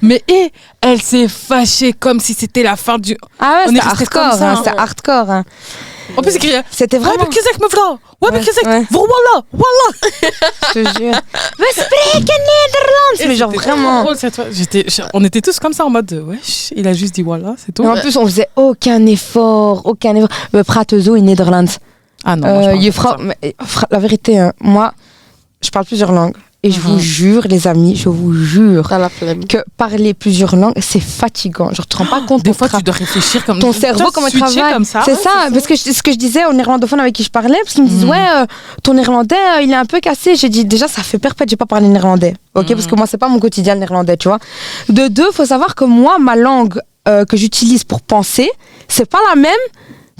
Mais et, elle s'est fâchée comme si c'était la fin du. Ah ouais, est c'était resté comme hardcore, hein, hein. c'était hardcore. Hein. En plus, c'est écrit. C'était Ouais, vraiment, mais qu'est-ce que mevrouw? Ouais, mais Ouais, qu'est-ce que ouais. Voor Wallah, Wallah. je te jure. We spreken Nederlands Mais genre vraiment. J'étais, on était tous comme ça en mode, wesh, il a juste dit Wallah, c'est tout. En plus, on faisait aucun effort, aucun effort. We praten zo in Nederlands. Ah non, moi, je Euh, parle je fra- ça. mais, fra- la vérité, hein, moi, je parle plusieurs langues. Et je Mhm. vous jure, les amis, je vous jure la que parler plusieurs langues, c'est fatigant. Je ne te rends pas compte Des ton fois, tu dois réfléchir comme ton cerveau, comment il travaille. ça. c'est ça, parce que je- ce que je disais aux néerlandophones avec qui je parlais, parce qu'ils me disent, Mhm. ouais, euh, ton néerlandais, euh, il est un peu cassé. J'ai dit, déjà, ça fait perpète, j'ai pas parlé néerlandais. Ok, Mhm. parce que moi, c'est pas mon quotidien le néerlandais, tu vois. De deux, faut savoir que moi, ma langue euh, que j'utilise pour penser, c'est pas la même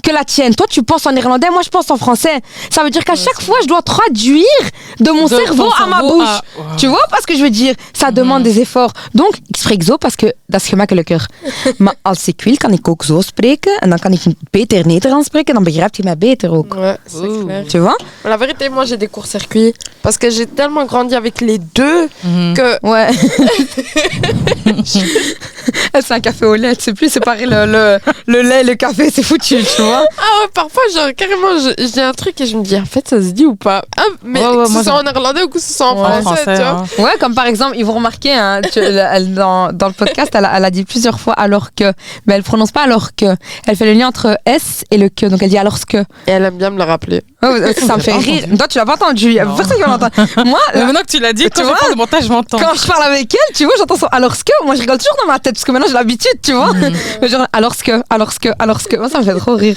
que la tienne. Toi, tu penses en néerlandais, moi, je pense en français. Ça veut dire qu'à chaque fois, je dois traduire de mon De cerveau à ma bouche. à-. Tu vois pas ce que je veux dire? Ça demande des efforts. Donc, ik spreek zo parce que dat is gemakkelijker. maar als ik wil, kan ik ook zo spreken. En dan kan ik beter Nederlands spreken. Dan begrijpt je mij beter ook. Ouais, clair. Tu vois? La vérité, moi, j'ai des courts-circuits parce que j'ai tellement grandi avec les deux Mhm. que Ouais. c'est un café au lait. Tu sais plus séparer le, le, le lait et le café. C'est foutu, tu vois Ah ouais, parfois, genre, carrément, je, je dis un truc et je me dis, en fait, ça se dit ou pas? Ah, Mais Ouais, ouais, que moi, ce soit en néerlandais ou que ce soit en français, français, tu vois. hein. Ouais, comme par exemple, ils vont remarquer, hein, tu- elle- elle- dans, dans le podcast, elle a, elle a dit plusieurs fois alors que, mais elle prononce pas alors que. Elle fait le lien entre S et le que. Donc elle dit alors que. Et elle aime bien me le rappeler. Ouais, ça me fait rire. Toi, tu l'as pas entendu. Il y a Non. personne qui va l'entendre. Moi, Mais là, maintenant que tu l'as dit, Tu quand vois le montage, je m'entends. quand je parle avec elle, tu vois, j'entends son alors que. Moi, je rigole toujours dans ma tête parce que maintenant j'ai l'habitude, tu vois. Mais genre, alors que, alors que, alors que. Moi, ça me fait trop rire.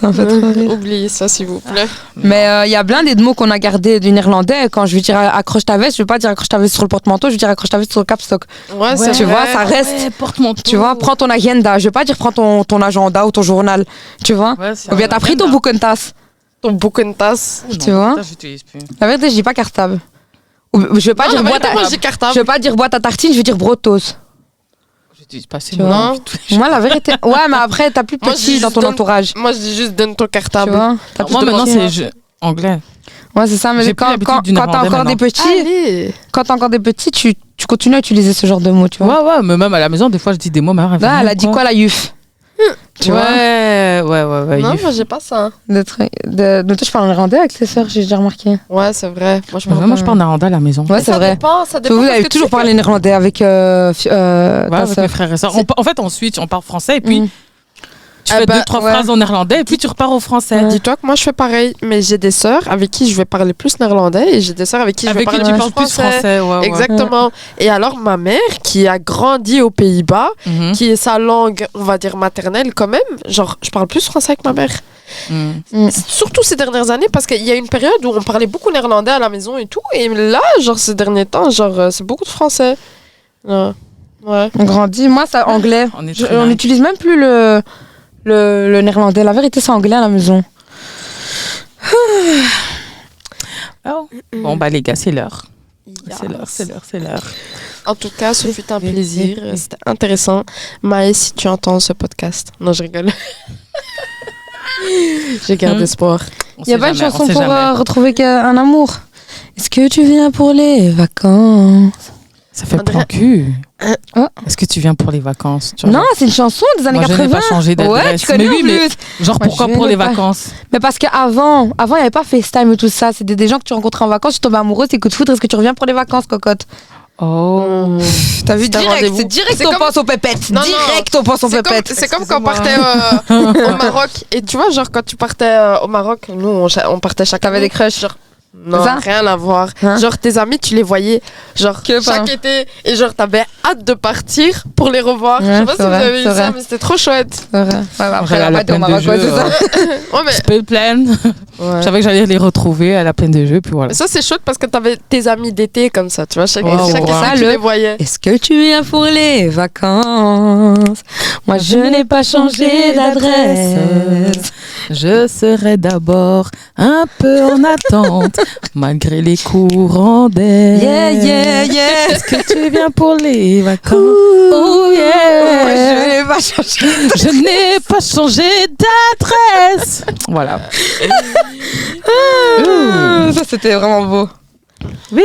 Ça me fait trop rire. Oubliez ça, s'il vous plaît. Mais euh, il y a plein des mots qu'on a gardés du néerlandais. Quand je veux dire accroche ta veste, je veux pas dire accroche ta veste sur le porte-manteau, je veux dire accroche ta veste sur le capstock. Ouais, c'est tu vrai. vois, ça reste. Ouais, porte-manteau. Tu vois, prends ton agenda. Je veux pas dire prends ton, ton agenda ou ton journal. Tu vois? Ouais, Ou bien t'as pris ton agenda. bouquin-tasse. Ton bouquin tasse. Non, tu vois ça, j'utilise plus. La vérité, je dis pas cartable. Ou- Je veux pas Non, dire la boîte vérité, à... je dis cartable. Je veux pas dire boîte à tartines, je veux dire brotos. pas c'est Tu vois moi. Moi, la vérité. Ouais, mais après, t'as plus Moi, je petit dis dans ton donne- entourage. Moi, je dis juste donne ton Tu cartable. vois T'as plus Moi maintenant c'est je- anglais. Ouais, c'est ça, mais J'ai plus quand, l'habitude quand, du quand t'as néerlandais encore des petits, Allez. quand t'as encore des petits, tu, tu continues à utiliser ce genre de mots, tu vois. Ouais ouais, mais même à la maison des fois je dis des mots mais elle Là, elle a dit quoi, la yuf? Tu vois? Ouais ouais ouais ouais. Non, moi, j'ai pas ça. de, de, de toi, je parle néerlandais avec tes sœurs, j'ai déjà remarqué. Ouais, c'est vrai. Moi, je Moi, parle moi, je parle néerlandais à la maison. Ouais, c'est ça vrai. Dépend, ça dépend Vous avez toujours parlé néerlandais avec euh, euh, Ouais, avec mes frères et sœurs. En fait, on switch, on parle français et puis Mm. Tu Ah fais bah, deux, trois ouais. phrases en néerlandais et puis tu repars au français. Ouais. Dis-toi que moi je fais pareil, mais j'ai des sœurs avec qui je vais parler plus néerlandais et j'ai des sœurs avec qui je vais Avec qui parler tu plus parles plus français. français. Ouais, ouais. Exactement. Et alors ma mère qui a grandi aux Pays-Bas, Mhm. qui est sa langue, on va dire maternelle quand même, genre je parle plus français avec ma mère. Mm. Surtout ces dernières années parce qu'il y a une période où on parlait beaucoup néerlandais à la maison et tout et là genre ces derniers temps genre euh, c'est beaucoup de français. Ouais. Ouais. On grandit. Moi, c'est anglais. On Je- n'utilise même plus le, le, le néerlandais. La vérité, c'est anglais à la maison. Oh. Bon, bah, les gars, c'est l'heure. C'est l'heure, c'est l'heure, c'est l'heure. En tout cas, ce fut un plaisir. C'était intéressant. Maë, si tu entends ce podcast. Non, je rigole. J'ai gardé Hmm. espoir. Il n'y a pas une jamais, on chanson pour euh, retrouver qu'un- un amour? Est-ce que tu viens pour les vacances? Ça fait On dirait- plan cul. Oh. Est-ce que tu viens pour les vacances tu Non, c'est une chanson des années Moi, je 80. n'ai pas changé Ouais, d'adresse. tu connais mais oui, mais plus. genre Moi, pourquoi je pour les pas. vacances Mais parce qu'avant, avant, il n'y avait pas FaceTime et tout ça. C'était des gens que tu rencontrais en vacances, tu tombais amoureux, c'est coup de foudre. Est-ce que tu reviens pour les vacances, cocotte Oh. T'as vu direct, c'est direct C'est on comme- pense aux pépettes. Non, non. direct on pense aux pépettes. c'est comme quand on partait euh, au Maroc. Et tu vois, genre, quand tu partais euh, au Maroc, nous, on, partait chacun T'avais des crushs. Genre, non, ça rien à voir. Hein genre, tes amis, tu les voyais, genre, Que chaque pas. été. Et genre, t'avais hâte de partir pour les revoir. Ouais, Je sais pas si vous vrai, avez eu c'est ça, vrai. mais c'était trop chouette. Vrai. Ouais, bah, après, la pas été au plaine de Maroc, ouais, jeu, ça. Ouais, mais. Peu pleine. Je savais que j'allais les retrouver à la plaine de jeu, puis voilà. Mais ça, c'est chouette parce que t'avais tes amis d'été comme ça, tu vois. Chaque, Ouais, chaque ouais, été, ouais. tu Le- les voyais. Est-ce que tu viens pour les vacances? Moi, je n'ai pas changé d'adresse. Je serai d'abord un peu en attente, malgré les courants d'air. Yeah, yeah, yeah. Est-ce que tu viens pour les vacances? Oh Oh yeah. Je n'ai pas changé. D'adresse. Voilà. Ah, Ça, c'était vraiment beau. Oui.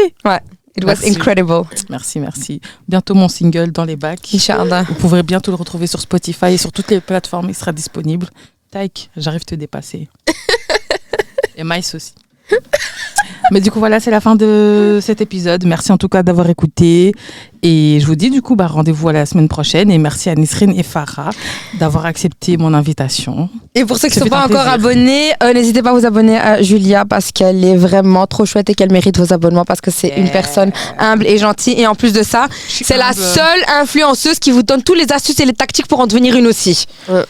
It was Merci. incredible. Merci, merci. Bientôt mon single dans les bacs. Inch'Allah. Vous pourrez bientôt le retrouver sur Spotify et sur toutes les plateformes. Il sera disponible. Taïk, j'arrive à te dépasser. et Mice aussi. Mais du coup, voilà, c'est la fin de cet épisode. Merci en tout cas d'avoir écouté. Et je vous dis du coup, bah, rendez-vous à la semaine prochaine. Et merci à Nisrine et Farah d'avoir accepté mon invitation. Et pour ceux qui ne sont pas encore plaisir. abonnés, euh, n'hésitez pas à vous abonner à Julia parce qu'elle est vraiment trop chouette et qu'elle mérite vos abonnements parce que c'est une personne humble et gentille. Et en plus de ça, c'est la seule influenceuse qui vous donne tous les astuces et les tactiques pour en devenir une aussi. Ouais.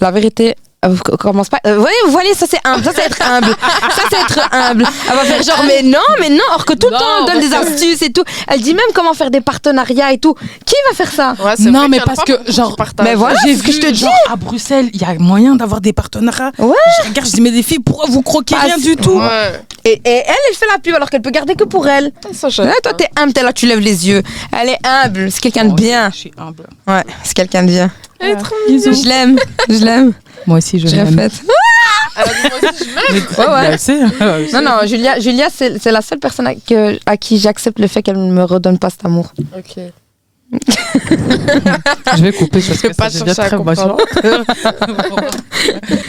La vérité. Vous commence pas. euh, vous voyez, ça c'est humble, ça c'est être humble, ça c'est être humble. Elle va faire genre mais non, mais non, or que tout le temps on donne des astuces et tout. Elle dit même comment faire des partenariats et tout. Qui va faire ça? Ouais, c'est Non, vrai mais a parce pas que, genre, mais voilà, J'ai c'est ce que vu, je te dis. genre, à Bruxelles, il y a moyen d'avoir des partenariats. Ouais. Je regarde, je dis, mais les filles, pourquoi vous croquez Pas rien du tout? Ouais. Et, et elle, elle fait la pub alors qu'elle peut garder que pour elle. Ça, je- Ouais, toi, t'es humble, t'es là, tu lèves les yeux. Elle est humble, c'est quelqu'un de Oh, bien. Je suis humble. Ouais, c'est quelqu'un de bien. Elle est trop. Je l'aime, je l'aime. Moi aussi, je l'aime. répète. Elle a dit, moi aussi, je m'aime. Mais- Ouais, ouais. Elle sait. Non, non, Julia, Julia c'est c'est la seule personne à, que- à qui j'accepte le fait qu'elle ne me redonne pas cet amour. Ok. Je vais couper parce que pas ça devient chercher à très comprendre.